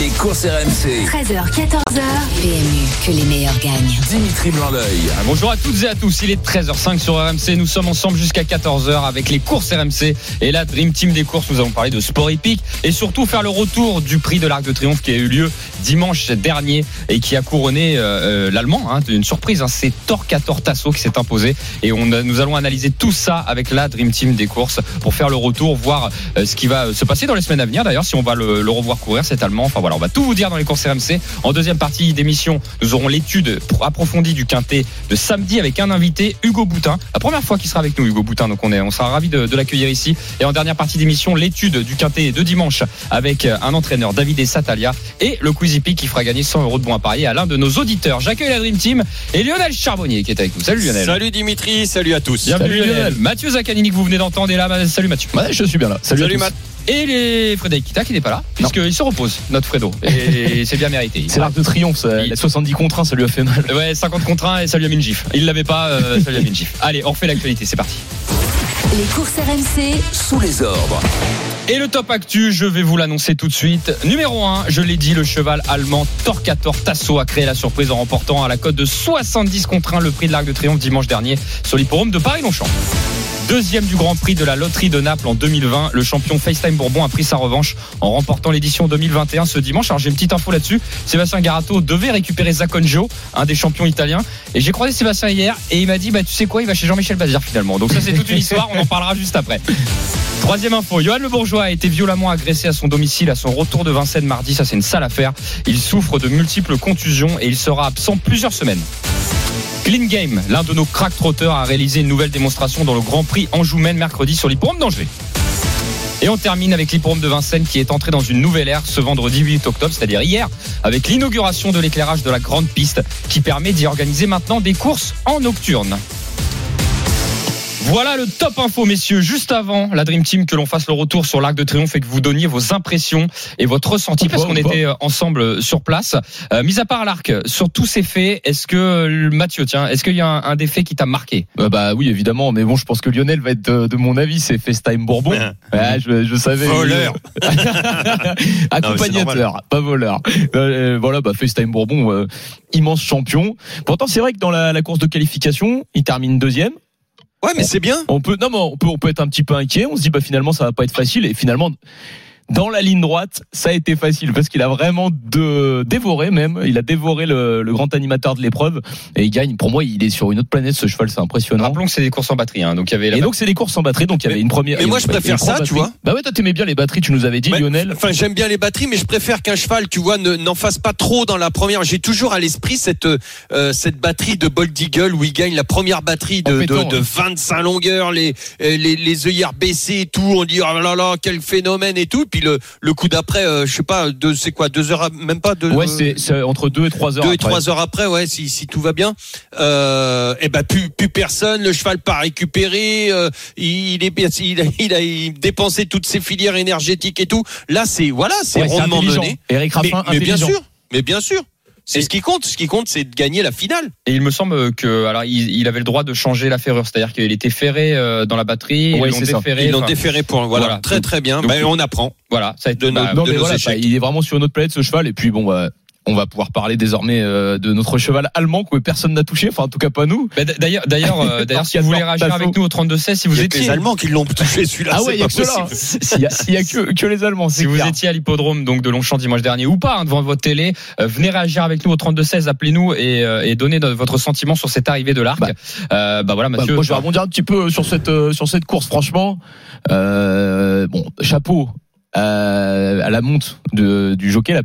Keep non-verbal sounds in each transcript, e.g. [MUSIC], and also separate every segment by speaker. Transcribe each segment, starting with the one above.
Speaker 1: Les courses RMC.
Speaker 2: 13h, 14h. PMU, que les meilleurs gagnent.
Speaker 1: Dimitri Blanc-L'œil.
Speaker 3: Ah, Bonjour à toutes et à tous, il est 13h05 sur RMC, nous sommes ensemble jusqu'à 14h avec les courses RMC et la Dream Team des courses, nous avons parlé de sport hippique et surtout faire le retour du prix de l'Arc de Triomphe qui a eu lieu dimanche dernier et qui a couronné euh, euh, l'Allemand, hein, une surprise, hein, c'est Torquator Tasso qui s'est imposé et on, nous allons analyser tout ça avec la Dream Team des courses pour faire le retour, voir euh, ce qui va se passer dans les semaines à venir d'ailleurs, si on va le, le revoir courir cet Allemand, enfin voilà, on va tout vous dire dans les courses RMC. En deuxième partie d'émission, nous aurons l'étude approfondie du quintet de samedi avec un invité, Hugo Boutin. La première fois qu'il sera avec nous, Hugo Boutin, donc on, est, on sera ravis de, de l'accueillir ici. Et en dernière partie d'émission, l'étude du quintet de dimanche avec un entraîneur, David Satalia, et le Quizy qui fera gagner 100 euros de bons à parier à l'un de nos auditeurs. J'accueille la Dream Team et Lionel Charbonnier qui est avec nous. Salut Lionel.
Speaker 4: Salut Dimitri, salut à tous.
Speaker 3: Bienvenue
Speaker 5: Salut,
Speaker 3: Lionel.
Speaker 5: Lionel.
Speaker 3: Mathieu Zaccanini que vous venez d'entendre est là. Salut Mathieu.
Speaker 5: Ouais, je suis bien là. Salut,
Speaker 4: Salut. Matt.
Speaker 3: Et les Frédéric Kita qui n'est pas là, puisqu'il se repose, notre Fredo. Et [LAUGHS] c'est bien mérité.
Speaker 5: C'est l'arc de triomphe, ça.
Speaker 3: Il-
Speaker 5: Il a 70 contre 1, ça lui a fait mal.
Speaker 3: Ouais, 50 contre 1 et ça lui a mis une gifle. Il l'avait pas, euh, ça lui a mis une gifle. [LAUGHS] Allez, on refait l'actualité, c'est parti.
Speaker 2: Les courses RMC,
Speaker 1: Sous les ordres.
Speaker 3: Et le top actu, je vais vous l'annoncer tout de suite. Numéro 1, je l'ai dit, le cheval allemand Torquator Tasso a créé la surprise en remportant à la cote de 70 contre 1 le prix de l'Arc de Triomphe dimanche dernier sur l'hipporome de Paris-Longchamp. Deuxième du Grand Prix de la loterie de Naples en 2020, le champion FaceTime Bourbon a pris sa revanche en remportant l'édition 2021 ce dimanche. Alors j'ai une petite info là-dessus. Sébastien Garato devait récupérer Zacconjo, un des champions italiens. Et j'ai croisé Sébastien hier et il m'a dit bah tu sais quoi, il va chez Jean-Michel Bazir finalement. Donc ça c'est toute une histoire, on en parlera juste après. Troisième info, Johan Le Bourgeois a été violemment agressé à son domicile à son retour de Vincennes mardi. Ça, c'est une sale affaire. Il souffre de multiples contusions et il sera absent plusieurs semaines. Clean Game, l'un de nos crack trotteurs, a réalisé une nouvelle démonstration dans le Grand Prix Anjou-Maine mercredi sur l'hippodrome d'Angers. Et on termine avec l'hippodrome de Vincennes qui est entré dans une nouvelle ère ce vendredi 8 octobre, c'est-à-dire hier, avec l'inauguration de l'éclairage de la grande piste qui permet d'y organiser maintenant des courses en nocturne. Voilà le top info, messieurs. Juste avant la Dream Team, que l'on fasse le retour sur l'Arc de Triomphe et que vous donniez vos impressions et votre ressenti, parce qu'on était euh, ensemble euh, sur place. Euh, mis à part l'Arc, sur tous ces faits, est-ce que, euh, Mathieu, tiens, est-ce qu'il y a un, un des faits qui t'a marqué?
Speaker 5: Euh, bah oui, évidemment, mais bon, je pense que Lionel va être de, de mon avis, c'est FaceTime Bourbon. Ouais, je, je savais.
Speaker 4: Voleur. [LAUGHS]
Speaker 5: Accompagnateur, pas voleur. Euh, voilà, bah FaceTime Bourbon, euh, immense champion. Pourtant, c'est vrai que dans la, la course de qualification, il termine deuxième.
Speaker 4: Ouais, mais c'est bien.
Speaker 5: On peut, non, mais on peut, on peut être un petit peu inquiet. On se dit, bah finalement, ça va pas être facile. Et finalement, dans la ligne droite, ça a été facile parce qu'il a vraiment de, dévoré même. Il a dévoré le, le grand animateur de l'épreuve et il gagne. Pour moi, il est sur une autre planète. Ce cheval, c'est impressionnant.
Speaker 3: Rappelons que c'est des courses en batterie, hein, donc il y avait la
Speaker 5: Et donc c'est des courses en batterie, donc il y avait une première.
Speaker 4: mais moi, je préfère ça, tu vois.
Speaker 5: Bah ouais, toi t'aimais bien les batteries, tu nous avais dit, Lionel.
Speaker 4: Enfin, j'aime bien les batteries, mais je préfère qu'un cheval, tu vois, ne- n'en fasse pas trop dans la première. J'ai toujours à l'esprit cette euh, cette batterie de Bold Eagle où il gagne la première batterie de, de, de
Speaker 5: ouais.
Speaker 4: 25 longueurs, les euh, les, les œillères baissées et tout. On dit oh là là, quel phénomène et tout. Puis le le coup d'après, euh, je sais pas, deux, c'est quoi, deux heures, même pas deux.
Speaker 5: Ouais, c'est entre 2 et 3 heures.
Speaker 4: deux et trois heures après, ouais, si, si tout va bien, euh, et ben plus, plus personne, le cheval pas récupéré, euh, il, est, il, a, il a dépensé toutes ses filières énergétiques et tout. Là, c'est voilà, c'est
Speaker 5: Ouais,
Speaker 4: rondement mené.
Speaker 5: Eric
Speaker 4: Mais,
Speaker 5: Raffin,
Speaker 4: mais bien sûr, mais bien sûr. C'est ce qui compte. Ce qui compte, c'est de gagner la finale.
Speaker 3: Et il me semble que, alors, il, il avait le droit de changer la ferrure, c'est-à-dire qu'il était ferré euh, dans la batterie,
Speaker 5: Ouais,
Speaker 3: ils l'ont déféré.
Speaker 4: Ils l'ont
Speaker 3: enfin,
Speaker 4: pour voilà,
Speaker 3: Voilà.
Speaker 4: très très bien.
Speaker 3: Donc,
Speaker 4: Ben, on apprend.
Speaker 3: Voilà, ça a été
Speaker 4: De
Speaker 3: bah,
Speaker 5: Non,
Speaker 4: de
Speaker 5: mais
Speaker 4: nos
Speaker 5: voilà,
Speaker 4: échecs.
Speaker 5: bah, il est vraiment sur une autre planète ce cheval. Et puis bon, bah, on va pouvoir parler désormais euh, de notre cheval allemand que personne n'a touché, enfin en tout cas pas nous.
Speaker 3: bah, D'ailleurs, d'ailleurs, euh, [LAUGHS] d'ailleurs, si vous voulez réagir avec nous au 32 16, si vous
Speaker 4: y que les
Speaker 3: étiez
Speaker 4: Allemands qui l'ont touché celui-là.
Speaker 5: Ah
Speaker 4: c'est
Speaker 5: ouais, il y a
Speaker 4: pas
Speaker 5: que cela.
Speaker 4: possible. [LAUGHS]
Speaker 5: S'il y a, y a que, que les Allemands, c'est
Speaker 3: Si vous étiez à l'hippodrome donc de Longchamp dimanche dernier ou pas hein, devant votre télé, euh, venez réagir avec nous au 32 16, appelez-nous et, euh, et donnez votre sentiment sur cette arrivée de l'arc.
Speaker 5: Bah.
Speaker 3: Euh, bah voilà,
Speaker 5: Bah,
Speaker 3: Mathieu.
Speaker 5: moi, je vais rebondir un petit peu sur cette euh, sur cette course. Franchement, euh, bon, chapeau euh, à la monte de, du jockey, la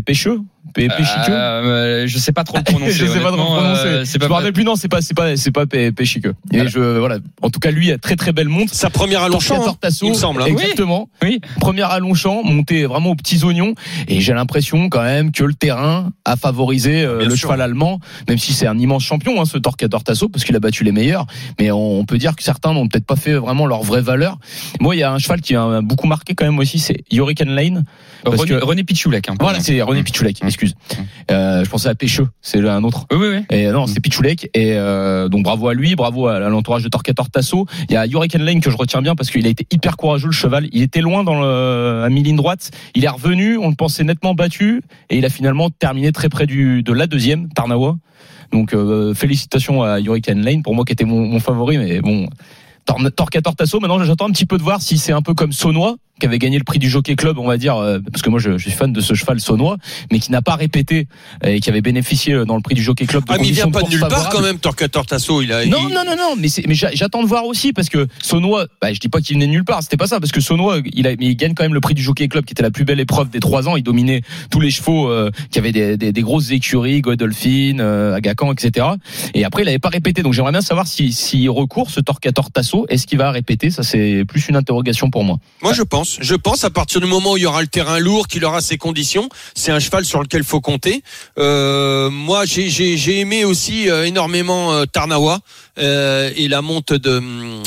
Speaker 5: Pêcheux, P- Péchiqueux
Speaker 3: Euh, je sais pas trop le prononcer. [LAUGHS]
Speaker 5: je sais pas trop
Speaker 3: honnêtement,
Speaker 5: prononcer.
Speaker 3: euh, c'est
Speaker 5: je
Speaker 3: pas
Speaker 5: me rappelle plus. Non, c'est pas, c'est pas, c'est pas P- Péchiqueux. Et
Speaker 3: Voilà.
Speaker 5: je, voilà. En tout cas, lui a très très belle montre.
Speaker 4: Sa première à Longchamp, hein,
Speaker 5: Tasso,
Speaker 4: il me semble. hein.
Speaker 5: Exactement.
Speaker 3: Oui.
Speaker 5: Première à Longchamp, montée vraiment aux petits oignons. Et j'ai l'impression quand même que le terrain a favorisé euh, le
Speaker 4: sûr.
Speaker 5: cheval allemand, même si c'est un immense champion, hein, ce Torquator Tasso, parce qu'il a battu les meilleurs. Mais on, on peut dire que certains n'ont peut-être pas fait vraiment leur vraie valeur. Moi, il y a un cheval qui m'a beaucoup marqué quand même aussi, c'est Hurricane Lane. Parce
Speaker 3: René,
Speaker 5: que-
Speaker 3: René Pichoulek. Hein,
Speaker 5: Voilà, c'est René
Speaker 3: Mmh.
Speaker 5: Pichoulek,
Speaker 3: Mmh.
Speaker 5: Euh, je pensais à Pêcheux, c'est un autre.
Speaker 3: Oui, oui, oui.
Speaker 5: Et non, c'est Pichoulek. Et euh, donc bravo à lui, bravo à l'entourage de Torquator Tasso. Il y a Hurricane Lane que je retiens bien parce qu'il a été hyper courageux le cheval. Il était loin dans le, à mi-ligne droite. Il est revenu, on le pensait nettement battu et il a finalement terminé très près du de la deuxième, Tarnawa. Donc euh, félicitations à Hurricane Lane pour moi qui était mon, mon favori, mais bon. Tor- Torquator Tasso, maintenant j'attends un petit peu de voir si c'est un peu comme Saunois qui avait gagné le prix du Jockey Club, on va dire, euh, parce que moi je, je suis fan de ce cheval saunois, mais qui n'a pas répété euh, et qui avait bénéficié euh, dans le prix du Jockey Club de
Speaker 4: Ah, mais il vient pas de nulle part quand même, Torquator Tasso. Il a,
Speaker 5: Non,
Speaker 4: il-
Speaker 5: non, non, non, mais, mais j'a- j'attends de voir aussi parce que Saunois, bah, je dis pas qu'il venait de nulle part, c'était pas ça, parce que Saunois, il, a, il gagne quand même le prix du Jockey Club qui était la plus belle épreuve des trois ans. Il dominait tous les chevaux euh, qui avaient des, des, des grosses écuries, Godolphin, euh, Agacan, etc. Et après, il avait pas répété. Donc j'aimerais bien savoir si, si recourt ce Torquator Tasso, est-ce qu'il va répéter? Ça, c'est plus une interrogation pour moi.
Speaker 4: Moi, je pense. Je pense à partir du moment où il y aura le terrain lourd, qu'il aura ses conditions, c'est un cheval sur lequel faut compter. Euh, moi, j'ai- j'ai j'ai aimé aussi euh, énormément euh, Tarnawa euh, et la monte de hum,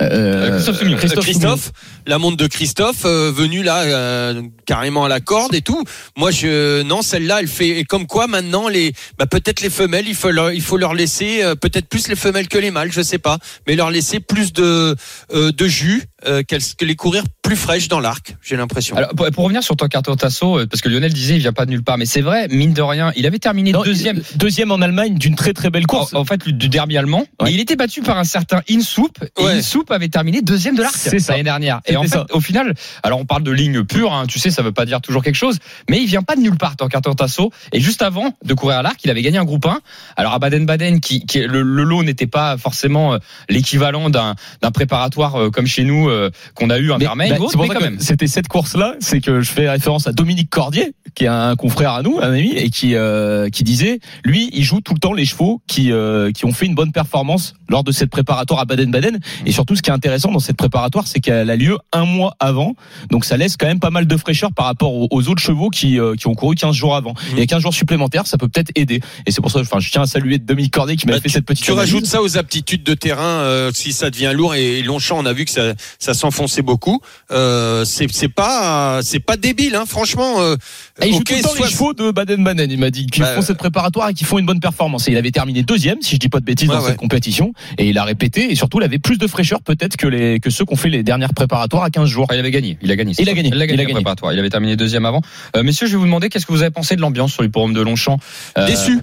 Speaker 5: Euh.
Speaker 3: Christophe,
Speaker 4: Christophe la monte de Christophe euh, venu là euh, carrément à la corde et tout. Moi, je non, celle-là, elle fait et comme quoi maintenant les, bah, peut-être les femelles, il faut leur, il faut leur laisser euh, peut-être plus les femelles que les mâles, je sais pas, mais leur laisser plus de euh, de jus, euh, qu'elles que les courir plus fraîches dans l'arc. J'ai l'impression.
Speaker 3: Alors, pour, pour revenir sur ton carton Tasso, euh, parce que Lionel disait il vient pas de nulle part, mais c'est vrai, mine de rien, il avait terminé
Speaker 5: non,
Speaker 3: deuxième.
Speaker 5: deuxième en Allemagne d'une très très belle course.
Speaker 3: En, en fait, du derby allemand.
Speaker 5: Ouais.
Speaker 3: Et il était battu par un certain Insoup. Et
Speaker 4: Ouais.
Speaker 3: Insoup avait terminé deuxième de l'arc
Speaker 5: C'est ça.
Speaker 3: l'année dernière. Et en fait,
Speaker 5: ça.
Speaker 3: au final, alors on parle de ligne pure, hein, tu sais, ça veut pas dire toujours quelque chose, mais il vient pas de nulle part, ton carton Tasso. Et juste avant de courir à l'arc, il avait gagné un groupe 1. Alors à Baden-Baden, qui, qui le, le lot n'était pas forcément euh, l'équivalent d'un d'un préparatoire euh, comme chez nous euh, qu'on a eu un Vermeil
Speaker 5: bah, c'est pour
Speaker 3: mais
Speaker 5: ça
Speaker 3: quand
Speaker 5: que
Speaker 3: même.
Speaker 5: C'était cette course-là, c'est que je fais référence à Dominique Cordier, qui est un confrère à nous, un ami, et qui euh, qui disait, lui, il joue tout le temps les chevaux qui euh, qui ont fait une bonne performance lors de cette préparatoire à Baden-Baden. Et surtout, ce qui est intéressant dans cette préparatoire, c'est qu'elle a lieu un mois avant, donc ça laisse quand même pas mal de fraîcheur par rapport aux, aux autres chevaux qui euh, qui ont couru 15 jours avant. Il y a 15 jours supplémentaires, ça peut peut-être aider. Et c'est pour ça, enfin, je tiens à saluer Dominique Cordier qui m'a
Speaker 4: Bah,
Speaker 5: fait
Speaker 4: tu,
Speaker 5: cette petite.
Speaker 4: tu
Speaker 5: analyse.
Speaker 4: rajoutes ça aux aptitudes de terrain euh, si ça devient lourd et, et Longchamp on a vu que ça, ça s'enfonçait beaucoup. Euh, c'est pas c'est pas débile hein, franchement. Euh,
Speaker 5: Et il joue
Speaker 4: ok,
Speaker 5: tout le temps
Speaker 4: soit-
Speaker 5: les chevaux de Baden-Baden. Il m'a dit qu'ils
Speaker 4: Bah,
Speaker 5: font cette préparatoire et qu'ils font une bonne performance. Et il avait terminé deuxième, si je dis pas de bêtises, dans
Speaker 4: ouais.
Speaker 5: cette compétition. Et il a répété. Et surtout, il avait plus de fraîcheur peut-être que les que ceux qui ont fait les dernières préparatoires à 15 jours.
Speaker 3: Enfin, il avait gagné. Il a gagné.
Speaker 5: Il a gagné.
Speaker 3: Il a gagné.
Speaker 5: Il a
Speaker 3: le
Speaker 5: gagné.
Speaker 3: préparatoire. Il avait terminé deuxième avant. Euh, messieurs, je vais vous demander qu'est-ce que vous avez pensé de l'ambiance sur l'hipporome de Longchamp. Euh,
Speaker 4: déçu.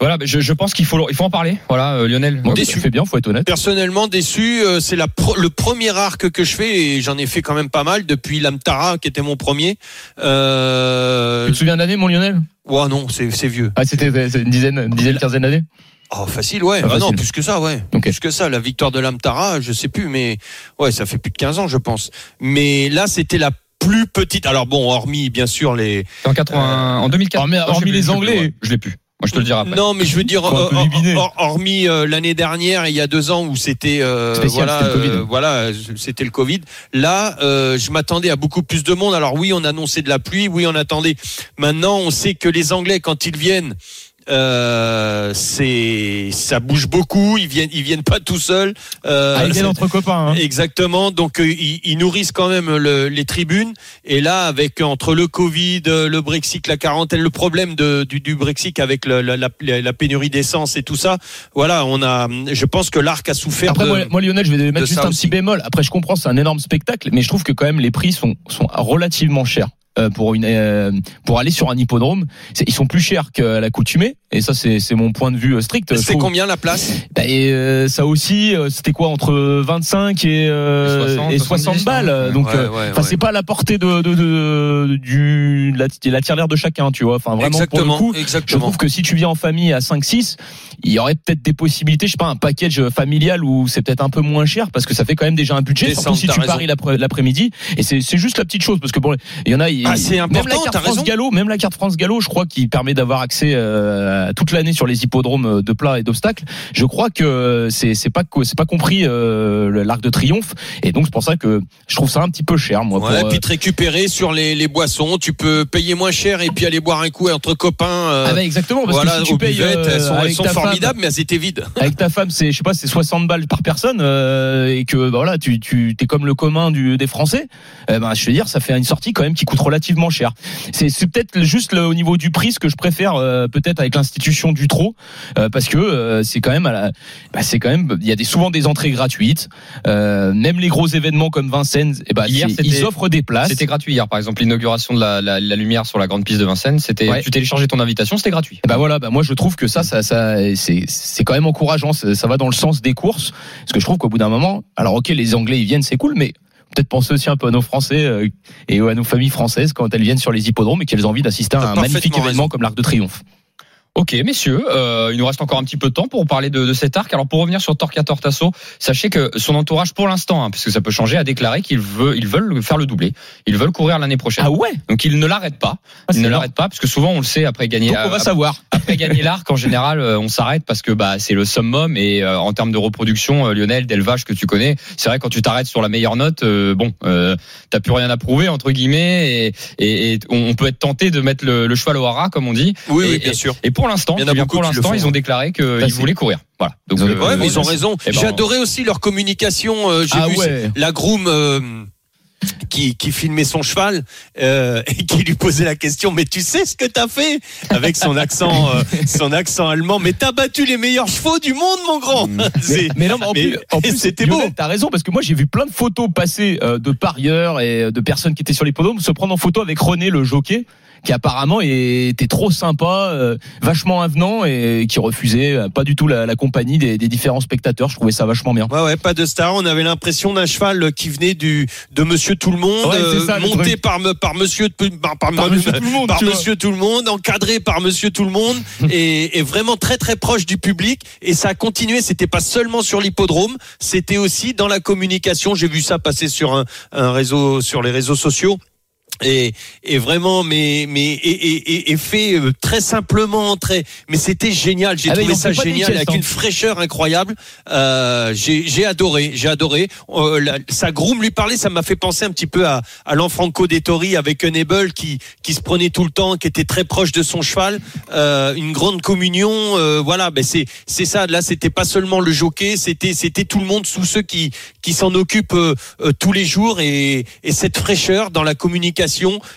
Speaker 3: Voilà, je, je pense qu'il faut, il faut en parler. Voilà, euh, Lionel.
Speaker 5: Bon,
Speaker 4: déçu.
Speaker 5: tu fais bien, faut être honnête.
Speaker 4: Personnellement déçu, euh, c'est la pro- le premier arc que je fais et j'en ai fait quand même pas mal depuis l'Amtara qui était mon premier. Euh...
Speaker 5: Tu te souviens d'année, mon Lionel?
Speaker 4: Ouais non, c'est c'est vieux.
Speaker 5: Ah, c'était une dizaine, une dizaine, quinzaine d'années?
Speaker 4: Oh facile ouais.
Speaker 5: Ah,
Speaker 4: Ah, non plus que ça ouais.
Speaker 5: Ok.
Speaker 4: Plus que ça. La victoire de l'Amtara, je sais plus mais ouais ça fait plus de 15 ans je pense. Mais là c'était la plus petite. Alors bon hormis bien sûr les
Speaker 3: En 80, en 2004.
Speaker 5: Hormis- hormis les Anglais.
Speaker 3: plus, ouais. Je l'ai plus. Moi, je te le dirai après.
Speaker 4: Non, mais je veux dire, hormis euh, l'année dernière, il y a deux ans où c'était euh, voilà,
Speaker 5: c'était le Covid.
Speaker 4: euh, voilà, c'était le Covid. Là, euh, je m'attendais à beaucoup plus de monde. Alors oui, on annonçait de la pluie, oui, on attendait. Maintenant, on sait que les Anglais, quand ils viennent, euh, c'est ça bouge beaucoup. Ils viennent, ils viennent pas tout seuls. Euh,
Speaker 5: Ah, ils viennent entre copains. Hein.
Speaker 4: Exactement. Donc euh, ils, ils nourrissent quand même le- les tribunes. Et là, avec entre le Covid, euh, le Brexit, la quarantaine, le problème de, du, du Brexit avec le- la, la, la pénurie d'essence et tout ça, voilà, on a. Je pense que l'arc a souffert.
Speaker 5: Après,
Speaker 4: de-
Speaker 5: moi, moi, Lionel, je vais mettre juste un
Speaker 4: aussi.
Speaker 5: petit bémol. Après, je comprends, c'est un énorme spectacle, mais je trouve que quand même les prix sont, sont relativement chers. Euh, Pour une euh, pour aller sur un hippodrome, C'est- ils sont plus chers qu'à l'accoutumée et ça c'est c'est mon point de vue euh, strict. Je
Speaker 4: c'est
Speaker 5: trouve-
Speaker 4: combien la place?
Speaker 5: Bah, et euh, ça aussi, euh, c'était quoi entre 25 et, euh,
Speaker 3: Et 60,
Speaker 5: et 60
Speaker 3: 70,
Speaker 5: balles.
Speaker 3: hein.
Speaker 5: Donc,
Speaker 4: Ouais,
Speaker 5: euh,
Speaker 4: ouais,
Speaker 5: c'est pas à la portée de, de, de, du la, la tirelire de chacun, tu vois. Enfin, vraiment
Speaker 4: Exactement.
Speaker 5: pour le coup, je
Speaker 4: exactement.
Speaker 5: trouve que si tu viens en famille à 5-6, il y aurait peut-être des possibilités, je sais pas, un package familial où c'est peut-être un peu moins cher parce que ça fait quand même déjà un budget,
Speaker 4: Descendre,
Speaker 5: surtout si tu
Speaker 4: raison.
Speaker 5: paries l'après- l'après-midi. Et c'est c'est juste la petite chose parce que bon, il y en a,
Speaker 4: Ah, c'est
Speaker 5: même
Speaker 4: important,
Speaker 5: la carte France
Speaker 4: raison.
Speaker 5: Gallo, même la carte France Gallo, je crois qu'il permet d'avoir accès euh, toute l'année sur les hippodromes de plat et d'obstacles. Je crois que c'est c'est pas c'est pas compris euh, l'arc de triomphe et donc c'est pour ça que je trouve ça un petit peu cher moi.
Speaker 4: Ouais,
Speaker 5: pour,
Speaker 4: puis
Speaker 5: euh,
Speaker 4: te récupérer sur les, les boissons, tu peux payer moins cher et puis aller boire un coup entre copains. euh,
Speaker 5: ah bah exactement parce
Speaker 4: voilà,
Speaker 5: que si tu payes
Speaker 4: buvettes,
Speaker 5: euh,
Speaker 4: elles sont, elles
Speaker 5: avec
Speaker 4: sont
Speaker 5: ta femme-
Speaker 4: formidables, mais elles étaient vides. [LAUGHS]
Speaker 5: avec ta femme, c'est je sais pas, c'est 60 balles par personne euh, et que bah, voilà, tu tu t'es comme le commun du des Français. Eh ben je veux dire, ça fait une sortie quand même qui coûte relativement cher. C'est peut-être juste le, au niveau du prix ce que je préfère euh, peut-être avec l'institution du trot euh, parce que euh, c'est quand même à la, bah, c'est quand même il y a des souvent des entrées gratuites. Même les gros événements comme Vincennes, eh
Speaker 3: Hier,
Speaker 5: c'est-
Speaker 3: c'était-
Speaker 5: ils offrent des places.
Speaker 3: C'était gratuit hier, par exemple, l'inauguration de la, la, la lumière sur la grande piste de Vincennes. C'était,
Speaker 5: Ouais.
Speaker 3: tu téléchargeais ton invitation, c'était gratuit.
Speaker 5: Bah voilà, bah moi je trouve que ça, ça, ça c'est, c'est quand même encourageant. Ça, ça va dans le sens des courses, parce que je trouve qu'au bout d'un moment, alors ok, les Anglais ils viennent, c'est cool, mais peut-être penser aussi un peu à nos Français euh, et à nos familles françaises quand elles viennent sur les hippodromes et qu'elles ont envie d'assister à un magnifique événement
Speaker 4: raison.
Speaker 5: comme l'Arc de Triomphe.
Speaker 3: Ok, messieurs, euh, il nous reste encore un petit peu de temps pour parler de, de cet arc. Alors pour revenir sur Torquator Tasso, sachez que son entourage, pour l'instant, hein, puisque ça peut changer, a déclaré qu'ils veulent, ils veulent faire le doublé. Ils veulent courir l'année prochaine.
Speaker 5: Ah ouais,
Speaker 3: Donc ils ne l'arrêtent pas.
Speaker 5: Ah,
Speaker 3: Ils ne l'arrêtent pas, parce que souvent on le sait après gagner.
Speaker 5: Donc on va
Speaker 3: euh,
Speaker 5: savoir. [LAUGHS]
Speaker 3: après gagner l'arc, en général, euh, on s'arrête parce que bah c'est le summum et euh, en termes de reproduction, euh, Lionel, d'élevage que tu connais, c'est vrai quand tu t'arrêtes sur la meilleure note, euh, bon, euh, t'as plus rien à prouver entre guillemets et, et, et on on peut être tenté de mettre le, le cheval au haras comme on dit.
Speaker 4: Oui,
Speaker 3: et,
Speaker 4: oui, bien
Speaker 3: et-
Speaker 4: sûr.
Speaker 3: Et pour l'instant,
Speaker 4: Il y en a
Speaker 3: eh
Speaker 4: beaucoup
Speaker 3: pour l'instant, ils ont
Speaker 4: hein.
Speaker 3: déclaré qu'ils
Speaker 5: Bah,
Speaker 3: voulaient courir. Voilà. Donc
Speaker 5: Ils ont
Speaker 3: euh,
Speaker 5: déclaré,
Speaker 4: Ouais, mais ils ont raison. J'ai adoré aussi leur communication. euh, J'ai
Speaker 5: Ah
Speaker 4: vu
Speaker 5: ouais.
Speaker 4: la groom euh, qui, qui filmait son cheval euh, [LAUGHS] et qui lui posait la question. Mais tu sais ce que t'as fait avec son accent, euh, son accent allemand? Mais t'as battu les meilleurs chevaux du monde, mon grand. [LAUGHS] C'est-
Speaker 5: Mais non, mais en
Speaker 4: Mais-
Speaker 5: plus, en plus,
Speaker 4: c'était beau.
Speaker 5: T'as raison parce que moi j'ai vu plein de photos passer euh, de parieurs et de personnes qui étaient sur les podiums se prendre en photo avec René le jockey qui apparemment était trop sympa, euh, vachement avenant et qui refusait euh, pas du tout la, la compagnie des, des différents spectateurs. Je trouvais ça vachement bien.
Speaker 4: Ouais, ouais, pas de star. On avait l'impression d'un cheval qui venait du de Monsieur Tout le Monde,
Speaker 5: Ouais, ça,
Speaker 4: monté par par Monsieur par, par,
Speaker 5: Par Monsieur Tout le Monde,
Speaker 4: par. Monsieur Tout le Monde, encadré par Monsieur Tout le Monde, [LAUGHS] et, et vraiment très très proche du public. Et ça a continué. C'était pas seulement sur l'hippodrome, c'était aussi dans la communication. J'ai vu ça passer sur un, un réseau, sur les réseaux sociaux. Et, et vraiment, mais mais et, et, et- et fait euh, très simplement, très. Mais c'était génial. J'ai
Speaker 5: Ah,
Speaker 4: trouvé ça génial avec
Speaker 5: hein.
Speaker 4: une fraîcheur incroyable. Euh, j'ai adoré, j'ai adoré. Euh, la- sa groom lui parlait, ça m'a fait penser un petit peu à, à l'Enfranco Dettori avec Unable qui qui se prenait tout le temps, qui était très proche de son cheval. Euh, une grande communion. euh, voilà, ben c'est c'est ça. Là, c'était pas seulement le jockey, c'était c'était tout le monde, tous ceux qui qui s'en occupent euh, tous les jours et, et cette fraîcheur dans la communication.